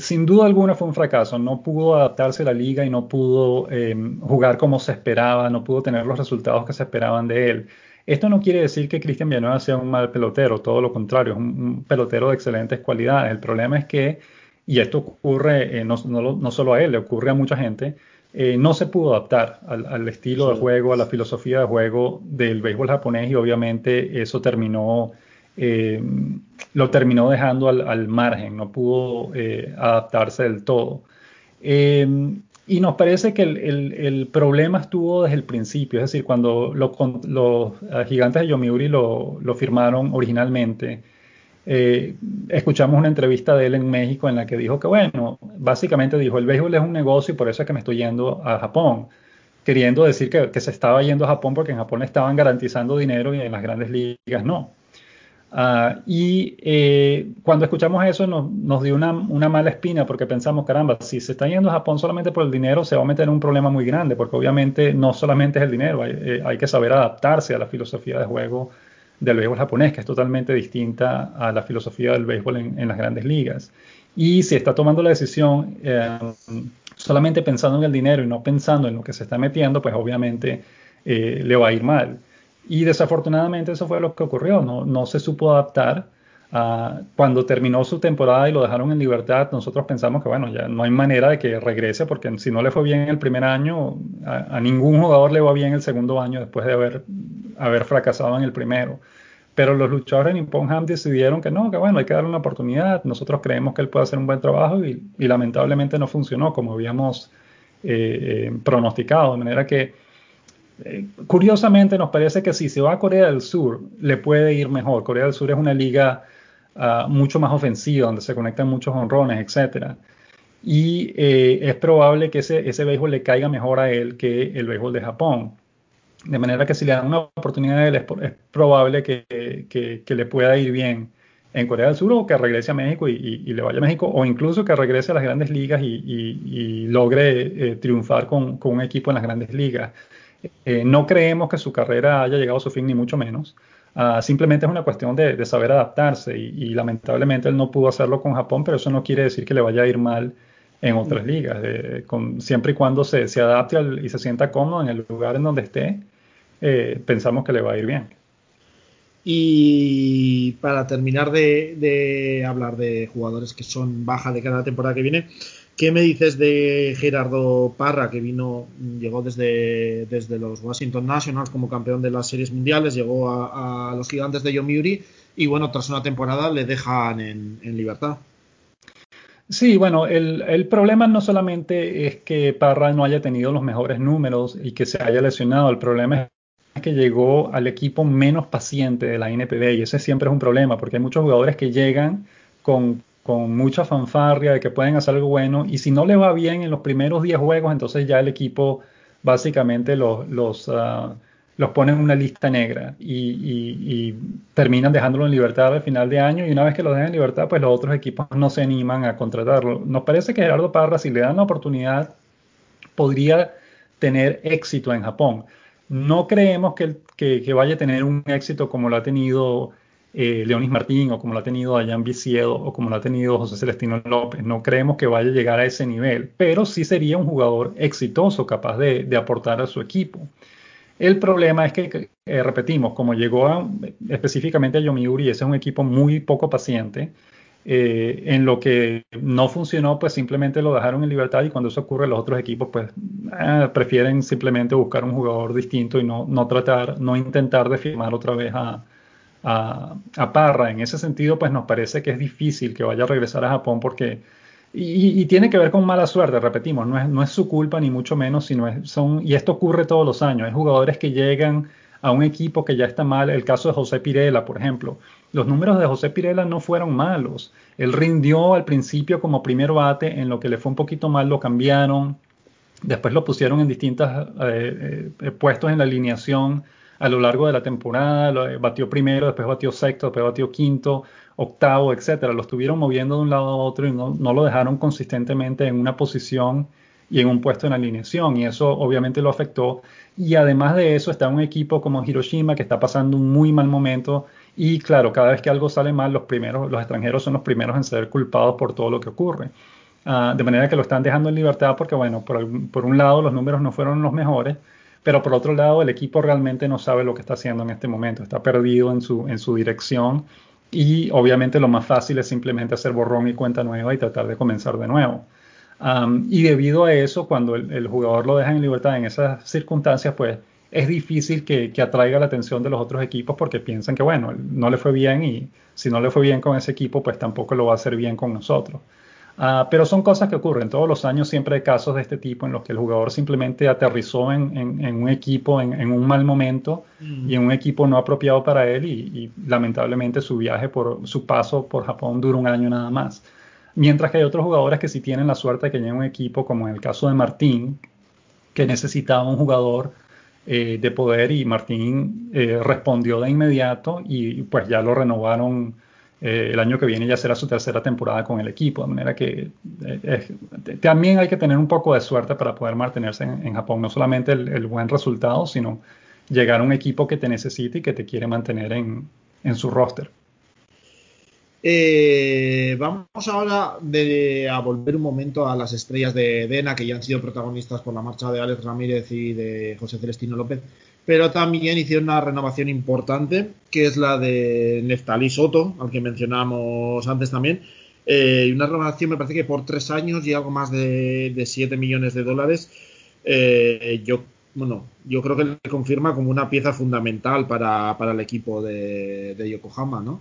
Sin duda alguna fue un fracaso. No pudo adaptarse a la liga y no pudo em, jugar como se esperaba, no pudo tener los resultados que se esperaban de él. Esto no quiere decir que Cristian Villanueva sea un mal pelotero, todo lo contrario, es un, pelotero de excelentes cualidades. El problema es que, y esto ocurre eh, no, no solo a él, le ocurre a mucha gente, eh, no se pudo adaptar al, estilo de juego, a la filosofía de juego del béisbol japonés y obviamente eso terminó, eh, lo terminó dejando al, margen, no pudo eh, adaptarse del todo. y nos parece que el, problema estuvo desde el principio, es decir, cuando los, gigantes de Yomiuri lo, lo firmaron originalmente, eh, escuchamos una entrevista de él en México en la que dijo que, bueno, básicamente dijo, el béisbol es un negocio y por eso es que me estoy yendo a Japón, queriendo decir que, se estaba yendo a Japón porque en Japón estaban garantizando dinero y en las grandes ligas no. Ah, y eh, cuando escuchamos eso nos, dio una, mala espina porque pensamos, caramba, si se está yendo a Japón solamente por el dinero, se va a meter en un problema muy grande, porque obviamente no solamente es el dinero, hay, eh, hay que saber adaptarse a la filosofía de juego del béisbol japonés, que es totalmente distinta a la filosofía del béisbol en, las grandes ligas. Y si está tomando la decisión eh, solamente pensando en el dinero y no pensando en lo que se está metiendo, pues obviamente eh, le va a ir mal. Y desafortunadamente eso fue lo que ocurrió, no, no se supo adaptar. Cuando terminó su temporada y lo dejaron en libertad, nosotros pensamos que bueno, ya no hay manera de que regrese porque si no le fue bien el primer año, a, ningún jugador le va bien el segundo año después de haber haber fracasado en el primero. Pero los luchadores de Nippon Ham decidieron que no, que bueno, hay que darle una oportunidad. Nosotros creemos que él puede hacer un buen trabajo y, lamentablemente no funcionó como habíamos eh, eh, pronosticado. De manera que, eh, curiosamente, nos parece que si se va a Corea del Sur, le puede ir mejor. Corea del Sur es una liga ah, mucho más ofensiva, donde se conectan muchos honrones, etcétera. Y es probable que ese, ese béisbol le caiga mejor a él que el béisbol de Japón. De manera que si le dan una oportunidad a él, es, probable que, le pueda ir bien en Corea del Sur o que regrese a México y, le vaya a México o incluso que regrese a las grandes ligas y, logre eh, triunfar con, un equipo en las grandes ligas. Eh, no creemos que su carrera haya llegado a su fin, ni mucho menos. Ah, simplemente es una cuestión de, saber adaptarse y, lamentablemente él no pudo hacerlo con Japón, pero eso no quiere decir que le vaya a ir mal en otras ligas, con, siempre y cuando se, se adapte y se sienta cómodo en el lugar en donde esté, eh, pensamos que le va a ir bien. Y para terminar de, hablar de jugadores que son baja de cada temporada que viene, ¿qué me dices de Gerardo Parra, que vino, llegó desde, desde los Washington Nationals como campeón de las series mundiales, llegó a, los gigantes de Yomiuri y bueno, tras una temporada le dejan en libertad? Sí, bueno, el, problema no solamente es que Parra no haya tenido los mejores números y que se haya lesionado, el problema es que llegó al equipo menos paciente de la NPB y ese siempre es un problema porque hay muchos jugadores que llegan con, mucha fanfarria de que pueden hacer algo bueno y si no le va bien en los primeros 10 juegos, entonces ya el equipo básicamente los, los, ah, los ponen en una lista negra y, terminan dejándolo en libertad al final de año y una vez que lo dejan en libertad, pues los otros equipos no se animan a contratarlo. Nos parece que Gerardo Parra, si le dan la oportunidad, podría tener éxito en Japón. No creemos que, que, vaya a tener un éxito como lo ha tenido eh, Leonis Martín o como lo ha tenido Dayan Viciedo o como lo ha tenido José Celestino López. No creemos que vaya a llegar a ese nivel, pero sí sería un jugador exitoso, capaz de, aportar a su equipo. El problema es que, eh, repetimos, como llegó específicamente a Yomiuri, ese es un equipo muy poco paciente, eh, en lo que no funcionó, pues simplemente lo dejaron en libertad y cuando eso ocurre, los otros equipos pues eh, prefieren simplemente buscar un jugador distinto y no, no tratar, no intentar de firmar otra vez a, a, Parra. En ese sentido, pues nos parece que es difícil que vaya a regresar a Japón porque... Y, tiene que ver con mala suerte, repetimos, no es, no es su culpa ni mucho menos, sino es, son, y esto ocurre todos los años, hay jugadores que llegan a un equipo que ya está mal, el caso de José Pirela, por ejemplo, los números de José Pirela no fueron malos. Él rindió al principio como primer bate, en lo que le fue un poquito mal lo cambiaron. Después lo pusieron en distintos eh, eh, puestos en la alineación a lo largo de la temporada. Eh, batió primero, después batió sexto, después batió quinto, octavo, etcétera. Lo estuvieron moviendo de un lado a otro y no, no lo dejaron consistentemente en una posición y en un puesto en alineación y eso obviamente lo afectó y además de eso está un equipo como Hiroshima que está pasando un muy mal momento y claro, cada vez que algo sale mal, los primeros, los extranjeros son los primeros en ser culpados por todo lo que ocurre. Ah, de manera que lo están dejando en libertad porque, bueno, por, por, un lado los números no fueron los mejores, pero por otro lado el equipo realmente no sabe lo que está haciendo en este momento, está perdido en su, en su dirección y obviamente lo más fácil es simplemente hacer borrón y cuenta nueva y tratar de comenzar de nuevo. y debido a eso, cuando el, el, jugador lo deja en libertad en esas circunstancias, pues es difícil que, atraiga la atención de los otros equipos porque piensan que, bueno, no le fue bien y si no le fue bien con ese equipo, pues tampoco lo va a hacer bien con nosotros. Ah, pero son cosas que ocurren. Todos los años siempre hay casos de este tipo en los que el jugador simplemente aterrizó en, un equipo en, un mal momento y en un equipo no apropiado para él y, lamentablemente su viaje por su paso por Japón dura un año nada más. Mientras que hay otros jugadores que sí tienen la suerte de que lleguen un equipo, como en el caso de Martín, que necesitaba un jugador eh, de poder y Martín eh, respondió de inmediato y pues ya lo renovaron eh, el año que viene ya será su tercera temporada con el equipo, de manera que también hay que tener un poco de suerte para poder mantenerse en, Japón, no solamente el, buen resultado, sino llegar a un equipo que te necesite y que te quiere mantener en su roster. Eh, vamos ahora a volver un momento a las estrellas de Dena, que ya han sido protagonistas por la marcha de Alex Ramírez y de José Celestino López, pero también hicieron una renovación importante, que es la de Neftalí Soto, al que mencionamos antes también. Eh, una renovación, me parece que por tres años y algo más de, de 7 millones de dólares. Eh, yo, bueno, yo creo que le confirma como una pieza fundamental para, el equipo de, de Yokohama, ¿no?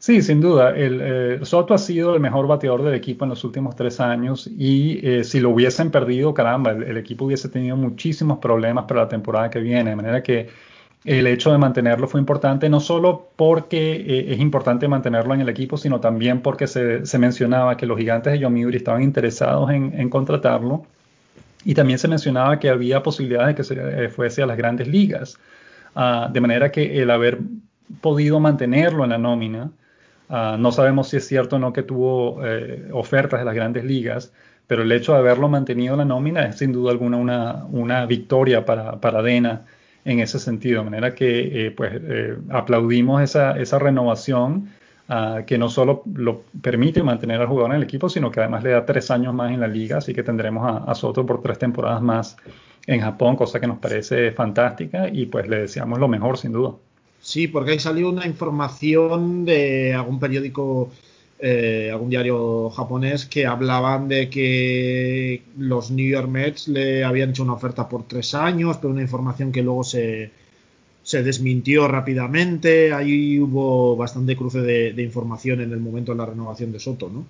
Sí, sin duda. El, eh, Soto ha sido el mejor bateador del equipo en los últimos tres años y eh, si lo hubiesen perdido, caramba, el, equipo hubiese tenido muchísimos problemas para la temporada que viene. De manera que el hecho de mantenerlo fue importante, no solo porque eh, es importante mantenerlo en el equipo, sino también porque se, mencionaba que los gigantes de Yomiuri estaban interesados en, contratarlo y también se mencionaba que había posibilidades de que se fuese a las grandes ligas. Ah, de manera que el haber podido mantenerlo en la nómina, Ah, no sabemos si es cierto o no que tuvo eh, ofertas de las grandes ligas, pero el hecho de haberlo mantenido en la nómina es sin duda alguna una, una victoria para, para Dena en ese sentido. De manera que eh, pues, eh, aplaudimos esa, esa renovación ah, que no solo lo permite mantener al jugador en el equipo, sino que además le da tres años más en la liga, así que tendremos a, a Soto por tres temporadas más en Japón, cosa que nos parece fantástica y pues le deseamos lo mejor sin duda. Sí, porque ahí salió una información de algún periódico, eh, algún diario japonés que hablaban de que los New York Mets le habían hecho una oferta por tres años, pero una información que luego se, se desmintió rápidamente. Ahí hubo bastante cruce de, de información en el momento de la renovación de Soto, ¿no?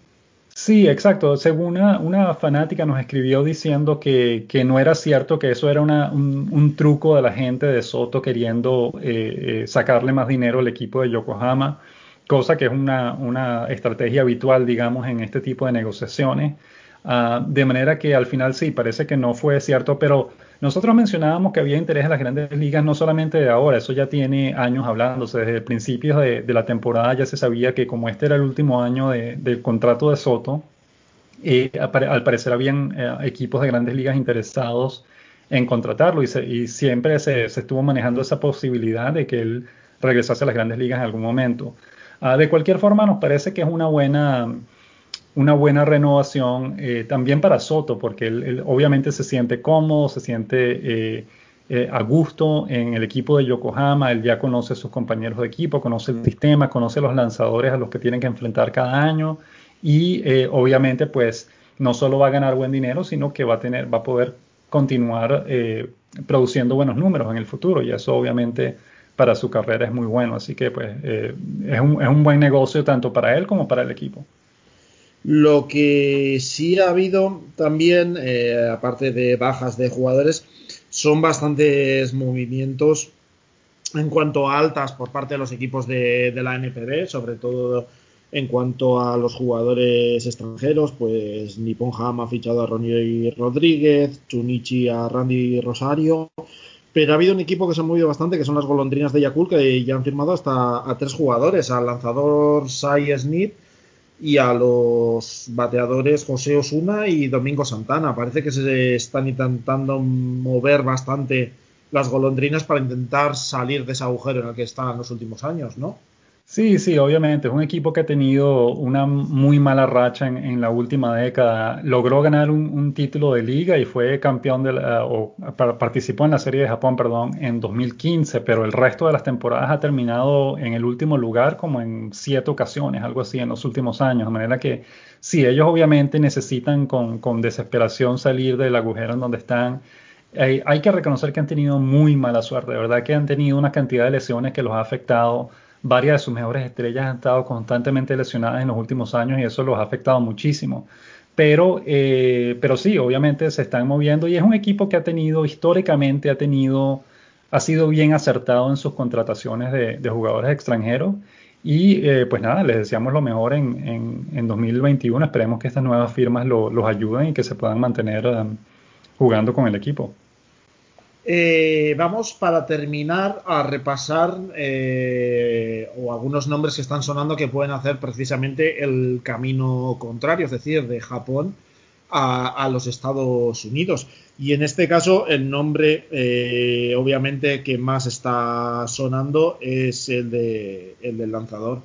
Sí, exacto. Según una, fanática nos escribió diciendo que, no era cierto, que eso era un, truco de la gente de Soto queriendo eh, eh, sacarle más dinero al equipo de Yokohama, cosa que es una, estrategia habitual, digamos, en este tipo de negociaciones. Ah, de manera que al final sí, parece que no fue cierto, pero nosotros mencionábamos que había interés en las grandes ligas no solamente de ahora, eso ya tiene años hablándose. Desde el principio de, la temporada ya se sabía que como este era el último año del contrato de Soto, al parecer habían equipos de grandes ligas interesados en contratarlo y, siempre se, estuvo manejando esa posibilidad de que él regresase a las grandes ligas en algún momento. Ah, de cualquier forma, nos parece que es una buena, una buena renovación eh, también para Soto, porque él, obviamente se siente cómodo, se siente eh, eh, a gusto en el equipo de Yokohama, él ya conoce a sus compañeros de equipo, conoce el sistema, conoce los lanzadores a los que tienen que enfrentar cada año y obviamente pues no solo va a ganar buen dinero, sino que va a tener, va a poder continuar eh, produciendo buenos números en el futuro y eso obviamente para su carrera es muy bueno. Así que pues eh, es, un, es, un, buen negocio tanto para él como para el equipo. Lo que sí ha habido también, eh, aparte de bajas de jugadores, son bastantes movimientos en cuanto a altas por parte de los equipos de, de la NPB, sobre todo en cuanto a los jugadores extranjeros, pues Nippon Ham ha fichado a Ronnie Rodríguez, Chunichi a Randy Rosario, pero ha habido un equipo que se ha movido bastante, que son las golondrinas de Yakul, que ya han firmado hasta a tres jugadores, al lanzador Sai Snip y a los bateadores José Osuna y Domingo Santana. Parece que se están intentando mover bastante las golondrinas para intentar salir de ese agujero en el que están los últimos años, ¿no? Sí, sí, obviamente. Es un equipo que ha tenido una muy mala racha en, la última década. Logró ganar un, título de liga y fue campeón de la, o participó en la Serie de Japón, perdón, en 2015, pero el resto de las temporadas ha terminado en el último lugar como en siete ocasiones, algo así, en los últimos años. De manera que sí, ellos obviamente necesitan con, con desesperación salir del agujero en donde están. Hay, hay que reconocer que han tenido muy mala suerte, de verdad que han tenido una cantidad de lesiones que los ha afectado varias de sus mejores estrellas han estado constantemente lesionadas en los últimos años y eso los ha afectado muchísimo. Pero, eh, pero sí, obviamente se están moviendo y es un equipo que ha tenido, históricamente ha tenido, ha sido bien acertado en sus contrataciones de, jugadores extranjeros. Y eh, pues nada, les deseamos lo mejor en, en, 2021. Esperemos que estas nuevas firmas los ayuden y que se puedan mantener um, jugando con el equipo. Eh, vamos para terminar a repasar eh, o algunos nombres que están sonando que pueden hacer precisamente el camino contrario, es decir, de Japón a, los Estados Unidos. Y en este caso el nombre eh, obviamente que más está sonando es el, de, el del lanzador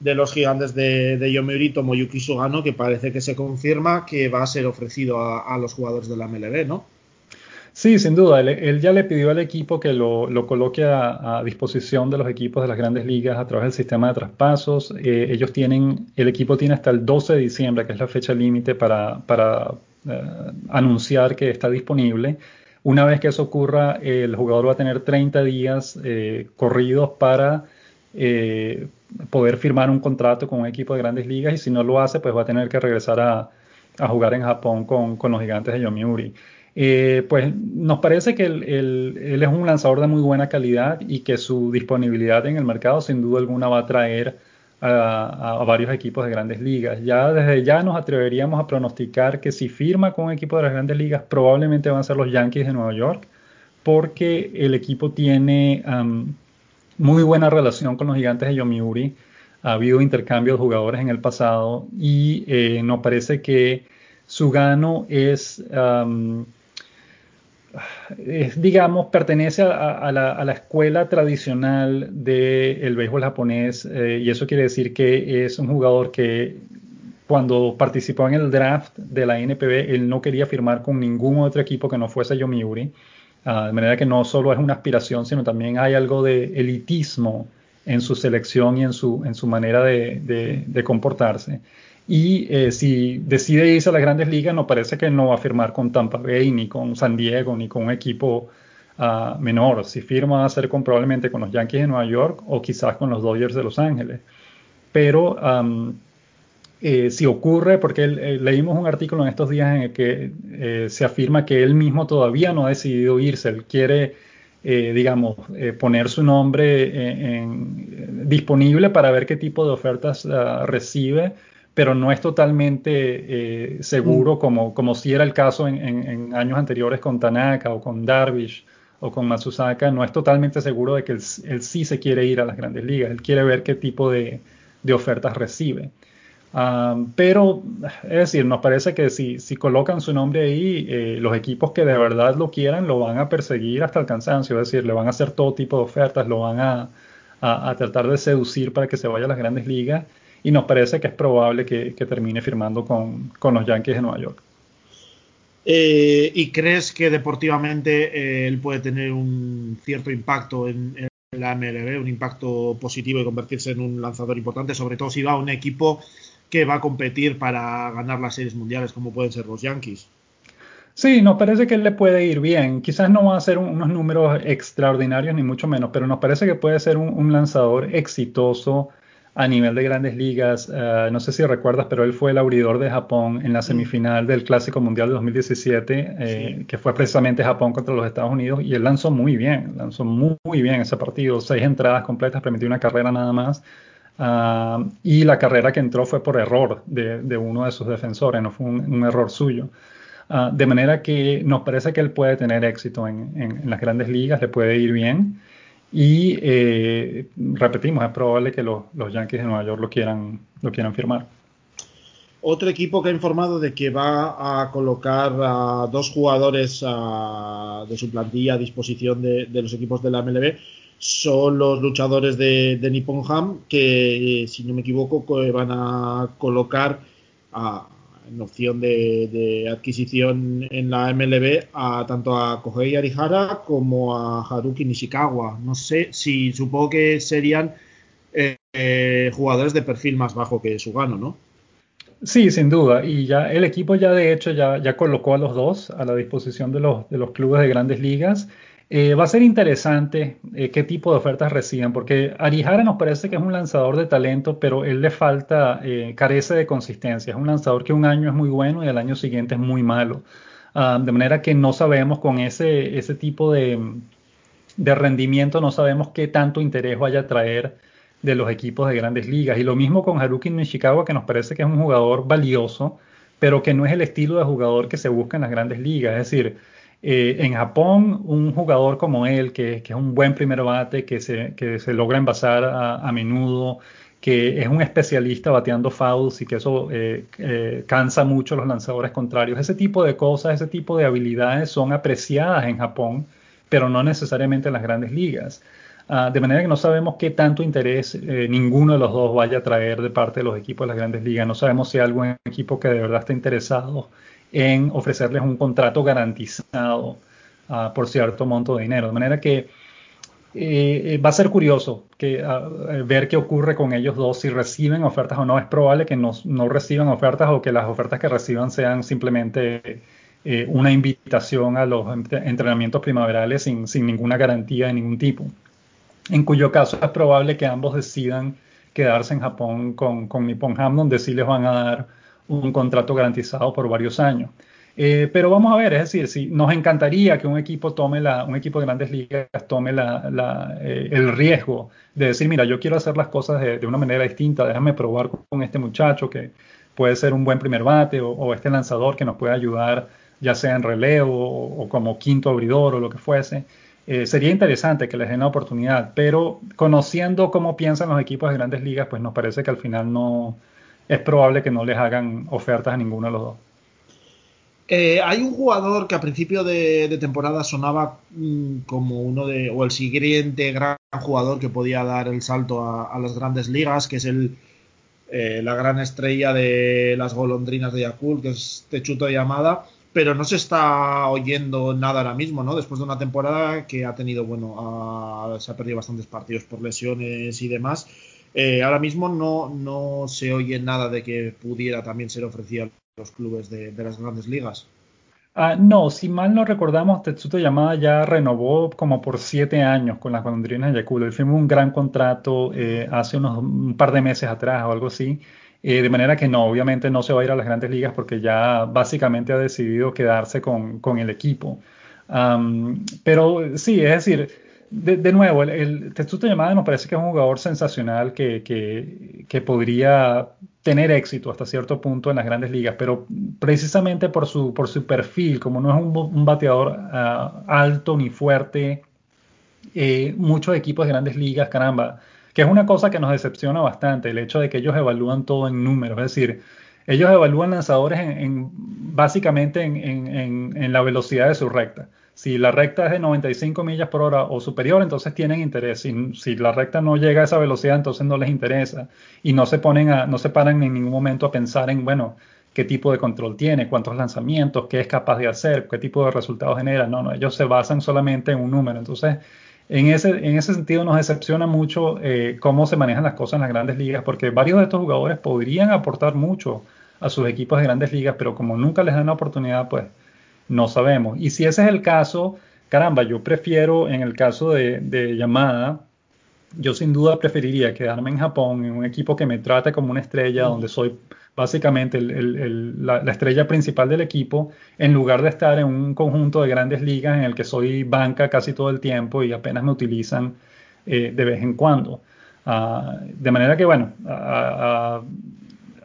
de los gigantes de, de Yomiuri, Tomoyuki Sugano, que parece que se confirma que va a ser ofrecido a, a los jugadores de la MLB, ¿no? Sí, sin duda. Él, ya le pidió al equipo que lo, coloque a, disposición de los equipos de las grandes ligas a través del sistema de traspasos. Eh, ellos tienen, el equipo tiene hasta el 12 de diciembre, que es la fecha límite para, eh, anunciar que está disponible. Una vez que eso ocurra, el jugador va a tener 30 días eh, corridos para poder firmar un contrato con un equipo de grandes ligas y si no lo hace, pues va a tener que regresar a, jugar en Japón con, con los gigantes de Yomiuri. Eh, pues nos parece que él, es un lanzador de muy buena calidad y que su disponibilidad en el mercado sin duda alguna va a traer a, varios equipos de grandes ligas. Ya desde ya nos atreveríamos a pronosticar que si firma con un equipo de las grandes ligas probablemente van a ser los Yankees de Nueva York porque el equipo tiene muy buena relación con los gigantes de Yomiuri. Ha habido intercambio de jugadores en el pasado y eh, nos parece que su gano es digamos, pertenece a, la, escuela tradicional del béisbol japonés eh, y eso quiere decir que es un jugador que cuando participó en el draft de la NPB, él no quería firmar con ningún otro equipo que no fuese Yomiuri, uh, de manera que no solo es una aspiración, sino también hay algo de elitismo en su selección y en su, en su manera de, de comportarse. Y eh, si decide irse a las grandes ligas, no parece que no va a firmar con Tampa Bay, ni con San Diego, ni con un equipo ah, menor. Si firma va a ser con, probablemente con los Yankees de Nueva York o quizás con los Dodgers de Los Ángeles. Pero eh, si ocurre, porque eh, leímos un artículo en estos días en el que se afirma que él mismo todavía no ha decidido irse, él quiere, digamos, poner su nombre disponible para ver qué tipo de ofertas ah, recibe pero no es totalmente eh, seguro mm. como, como si era el caso en, años anteriores con Tanaka o con Darvish o con Matsusaka, no es totalmente seguro de que él, sí se quiere ir a las grandes ligas, él quiere ver qué tipo de, ofertas recibe. pero, es decir, nos parece que si, si colocan su nombre ahí, eh, los equipos que de verdad lo quieran lo van a perseguir hasta el cansancio, es decir, le van a hacer todo tipo de ofertas, lo van a, a, tratar de seducir para que se vaya a las grandes ligas y nos parece que es probable que, termine firmando con, con, los Yankees de Nueva York. Eh, ¿Y crees que deportivamente eh, él puede tener un cierto impacto en, en, la MLB, un impacto positivo y convertirse en un lanzador importante, sobre todo si va a un equipo que va a competir para ganar las series mundiales como pueden ser los Yankees. Sí, nos parece que él le puede ir bien. Quizás no va a ser unos números extraordinarios ni mucho menos, pero nos parece que puede ser un, lanzador exitoso a nivel de grandes ligas. Eh, no sé si recuerdas, pero él fue el abridor de Japón en la mm. semifinal del Clásico Mundial de 2017, eh, que fue precisamente Japón contra los Estados Unidos, y él lanzó muy bien, lanzó muy, muy bien ese partido, seis entradas completas, permitió una carrera nada más. Ah, y la carrera que entró fue por error de, uno de sus defensores, no fue un, error suyo. Ah, de manera que nos parece que él puede tener éxito en, las grandes ligas, le puede ir bien. Y eh, repetimos, es probable que los, Yankees de Nueva York lo quieran, lo quieran firmar. Otro equipo que ha informado de que va a colocar a dos jugadores de su plantilla a disposición de, los equipos de la MLB son los luchadores de, de Nippon Ham que, si no me equivoco, van a colocar en opción de, adquisición en la MLB a tanto a Kohei Arihara como a Haruki Nishikawa. No sé si supongo que serían eh, jugadores de perfil más bajo que Sugano, ¿no? Sí, sin duda. Y ya el equipo ya de hecho ya, ya colocó a los dos a la disposición de los, de los clubes de grandes ligas. Eh, va a ser interesante eh, qué tipo de ofertas reciben, porque Arihara nos parece que es un lanzador de talento, pero él le falta, eh, carece de consistencia. Es un lanzador que un año es muy bueno y el año siguiente es muy malo. Ah, de manera que no sabemos con ese, ese tipo de, de, rendimiento, no sabemos qué tanto interés vaya a traer de los equipos de grandes ligas. Y lo mismo con Haruki Nishikawa, que nos parece que es un jugador valioso, pero que no es el estilo de jugador que se busca en las grandes ligas. Es decir, eh, en Japón, un jugador como él, que, es un buen primer bate, que se, que se logra envasar a, menudo, que es un especialista bateando fouls y que eso eh, eh, cansa mucho a los lanzadores contrarios. Ese tipo de cosas, ese tipo de habilidades son apreciadas en Japón, pero no necesariamente en las grandes ligas. Ah, de manera que no sabemos qué tanto interés ninguno de los dos vaya a traer de parte de los equipos de las grandes ligas. No sabemos si hay algún equipo que de verdad está interesado en ofrecerles un contrato garantizado uh, por cierto monto de dinero. De manera que eh, va a ser curioso que, uh, ver qué ocurre con ellos dos, si reciben ofertas o no. Es probable que no, no reciban ofertas o que las ofertas que reciban sean simplemente eh, una invitación a los entrenamientos primaverales sin, sin ninguna garantía de ningún tipo. En cuyo caso es probable que ambos decidan quedarse en Japón con, con Nippon Ham, donde sí les van a dar un contrato garantizado por varios años. Eh, pero vamos a ver, es decir, si nos encantaría que un equipo tome la, un equipo de grandes ligas tome la, eh, el riesgo de decir, mira, yo quiero hacer las cosas de, una manera distinta, déjame probar con este muchacho que puede ser un buen primer bate o, este lanzador que nos puede ayudar, ya sea en relevo o, como quinto abridor o lo que fuese. Eh, sería interesante que les den la oportunidad, pero conociendo cómo piensan los equipos de grandes ligas, pues nos parece que al final no, es probable que no les hagan ofertas a ninguno de los dos. Eh, hay un jugador que a principio de, temporada sonaba mm, como uno de, o el siguiente gran jugador que podía dar el salto a, las grandes ligas, que es el, eh, la gran estrella de las golondrinas de Yakult, que es Techuto de Yamada, pero no se está oyendo nada ahora mismo, ¿no? Después de una temporada que ha tenido, bueno, se ha perdido bastantes partidos por lesiones y demás. Eh, ahora mismo no, no se oye nada de que pudiera también ser ofrecido a los clubes de, las grandes ligas. Ah, no, si mal no recordamos, Tetsuto Yamada ya renovó como por siete años con las golondrinas de Yakult. Él firmó un gran contrato eh, hace unos un par de meses atrás o algo así. Eh, de manera que no, obviamente no se va a ir a las grandes ligas porque ya básicamente ha decidido quedarse con, con el equipo. pero sí, es decir, de, nuevo, el, el Tetsuto Yamada nos parece que es un jugador sensacional que, que, podría tener éxito hasta cierto punto en las grandes ligas, pero precisamente por su, por su perfil, como no es un, bateador ah, alto ni fuerte, eh, muchos equipos de grandes ligas, caramba, que es una cosa que nos decepciona bastante, el hecho de que ellos evalúan todo en números, es decir, ellos evalúan lanzadores en, básicamente en, la velocidad de su recta. Si la recta es de 95 millas por hora o superior, entonces tienen interés. Si, si, la recta no llega a esa velocidad, entonces no les interesa. Y no se ponen a, no se paran en ningún momento a pensar en, bueno, qué tipo de control tiene, cuántos lanzamientos, qué es capaz de hacer, qué tipo de resultados genera. No, no, ellos se basan solamente en un número. Entonces, en ese, en ese sentido nos decepciona mucho eh, cómo se manejan las cosas en las grandes ligas, porque varios de estos jugadores podrían aportar mucho a sus equipos de grandes ligas, pero como nunca les dan la oportunidad, pues no sabemos. Y si ese es el caso, caramba, yo prefiero en el caso de, de Yamada, yo sin duda preferiría quedarme en Japón, en un equipo que me trate como una estrella, donde soy básicamente la, estrella principal del equipo, en lugar de estar en un conjunto de grandes ligas en el que soy banca casi todo el tiempo y apenas me utilizan eh, de vez en cuando. Ah, de manera que, bueno, ah,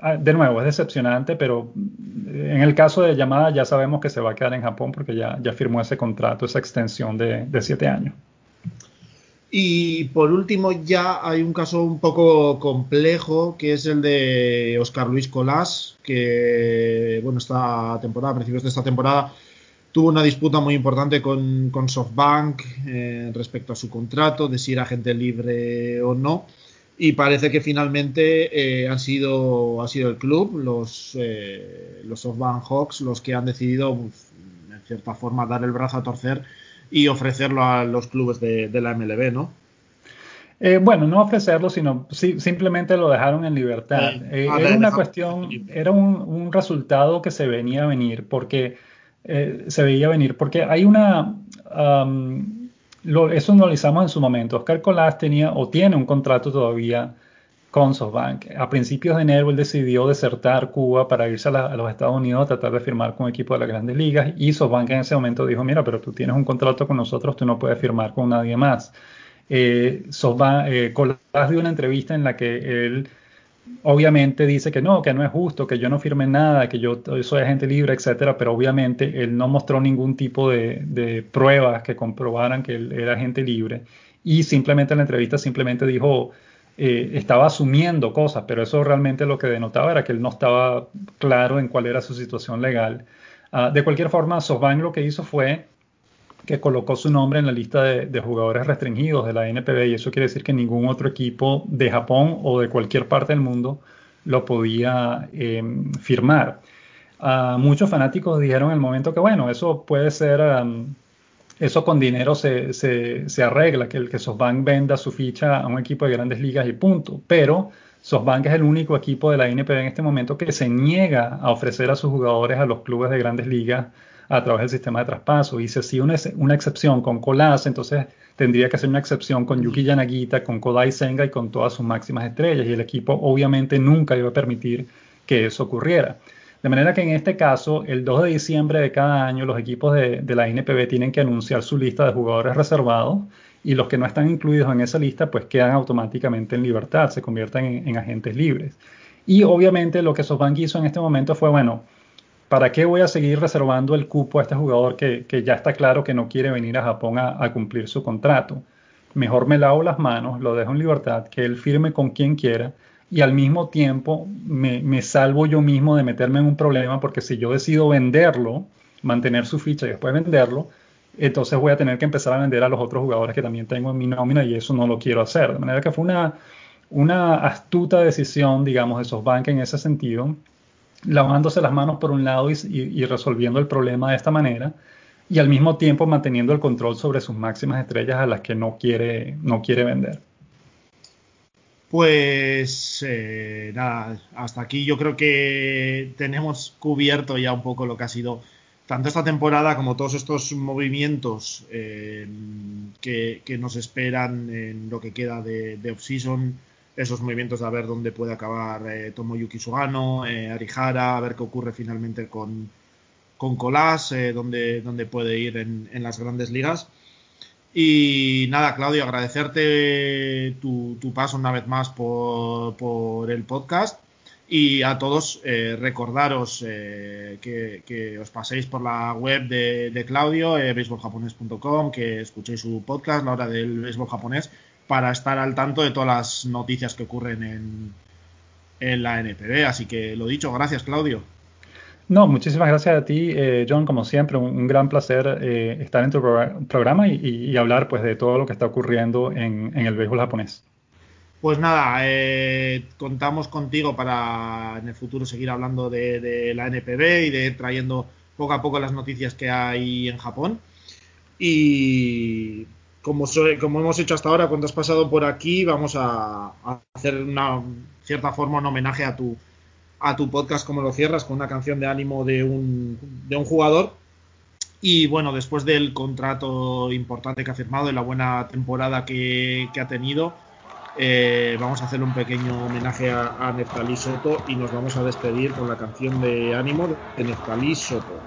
ah, de nuevo, es decepcionante, pero en el caso de Yamada ya sabemos que se va a quedar en Japón porque ya, firmó ese contrato, esa extensión de siete años. Y por último ya hay un caso un poco complejo que es el de Oscar Luis Colás, que bueno, esta temporada, a principios de esta temporada, tuvo una disputa muy importante con, SoftBank eh, respecto a su contrato, de si era gente libre o no. Y parece que finalmente eh, han sido, ha sido el club, los, eh, los SoftBank Hawks, los que han decidido, en cierta forma, dar el brazo a torcer y ofrecerlo a los clubes de, la MLB, ¿no? Eh, bueno, no ofrecerlo, sino simplemente lo dejaron en libertad. Eh, ah, era una cuestión, era un, resultado que se venía a venir, porque eh, se veía venir, porque hay una, lo, eso analizamos en su momento. Oscar Colás tenía o tiene un contrato todavía con SoftBank. A principios de enero él decidió desertar Cuba para irse a, los Estados Unidos a tratar de firmar con un equipo de las grandes ligas y SoftBank en ese momento dijo, mira, pero tú tienes un contrato con nosotros, tú no puedes firmar con nadie más. Eh, SoftBank, eh, dio una entrevista en la que él obviamente dice que no, que no es justo, que yo no firme nada, que yo soy agente libre, etcétera, pero obviamente él no mostró ningún tipo de, de pruebas que comprobaran que él era agente libre y simplemente en la entrevista simplemente dijo eh, estaba asumiendo cosas, pero eso realmente lo que denotaba era que él no estaba claro en cuál era su situación legal. Ah, de cualquier forma, SoftBank lo que hizo fue que colocó su nombre en la lista de, jugadores restringidos de la NPB y eso quiere decir que ningún otro equipo de Japón o de cualquier parte del mundo lo podía em, firmar. Ah, muchos fanáticos dijeron en el momento que bueno, eso puede ser eso con dinero se, se, arregla, que el que SoftBank venda su ficha a un equipo de grandes ligas y punto. Pero SoftBank es el único equipo de la NPB en este momento que se niega a ofrecer a sus jugadores a los clubes de grandes ligas a través del sistema de traspaso. Y si así una, una excepción con Colas, entonces tendría que ser una excepción con Yuki Yanagita, con Kodai Senga y con todas sus máximas estrellas. Y el equipo obviamente nunca iba a permitir que eso ocurriera. De manera que en este caso, el 2 de diciembre de cada año, los equipos de, la NPB tienen que anunciar su lista de jugadores reservados y los que no están incluidos en esa lista pues quedan automáticamente en libertad, se convierten en, agentes libres. Y obviamente lo que SoftBank hizo en este momento fue, bueno, ¿para qué voy a seguir reservando el cupo a este jugador que, ya está claro que no quiere venir a Japón a, a, cumplir su contrato? Mejor me lavo las manos, lo dejo en libertad, que él firme con quien quiera y al mismo tiempo me, salvo yo mismo de meterme en un problema porque si yo decido venderlo, mantener su ficha y después venderlo, entonces voy a tener que empezar a vender a los otros jugadores que también tengo en mi nómina y eso no lo quiero hacer. De manera que fue una, una astuta decisión, digamos, de SoftBank en ese sentido, lavándose las manos por un lado y, y, resolviendo el problema de esta manera y al mismo tiempo manteniendo el control sobre sus máximas estrellas a las que no quiere, no quiere vender. Pues eh, nada, hasta aquí yo creo que tenemos cubierto ya un poco lo que ha sido tanto esta temporada como todos estos movimientos eh, que, nos esperan en lo que queda de, off-season, esos movimientos de a ver dónde puede acabar eh, Tomoyuki Sugano, Arihara, a ver qué ocurre finalmente con, con Colas, dónde, dónde, puede ir en las grandes ligas. Y nada, Claudio, agradecerte tu, paso una vez más por, el podcast. Y a todos eh, recordaros eh, que, os paséis por la web de, Claudio, eh, que escuchéis su podcast, la hora del béisbol japonés, para estar al tanto de todas las noticias que ocurren en, en la NPB. Así que lo dicho, gracias Claudio. No, muchísimas gracias a ti, eh, John, como siempre, un, gran placer eh, estar en tu programa y, hablar pues de todo lo que está ocurriendo en, el béisbol japonés. Pues nada, eh, contamos contigo para en el futuro seguir hablando de, la NPB y de trayendo poco a poco las noticias que hay en Japón. Y como, como hemos hecho hasta ahora, cuando has pasado por aquí, vamos a, a hacer una cierta forma un homenaje a tu, a tu podcast como lo cierras con una canción de ánimo de un, de un jugador. Y bueno, después del contrato importante que ha firmado y la buena temporada que, ha tenido, eh, vamos a hacer un pequeño homenaje a, a Neftalí Soto y nos vamos a despedir con la canción de ánimo de Neftalí Soto.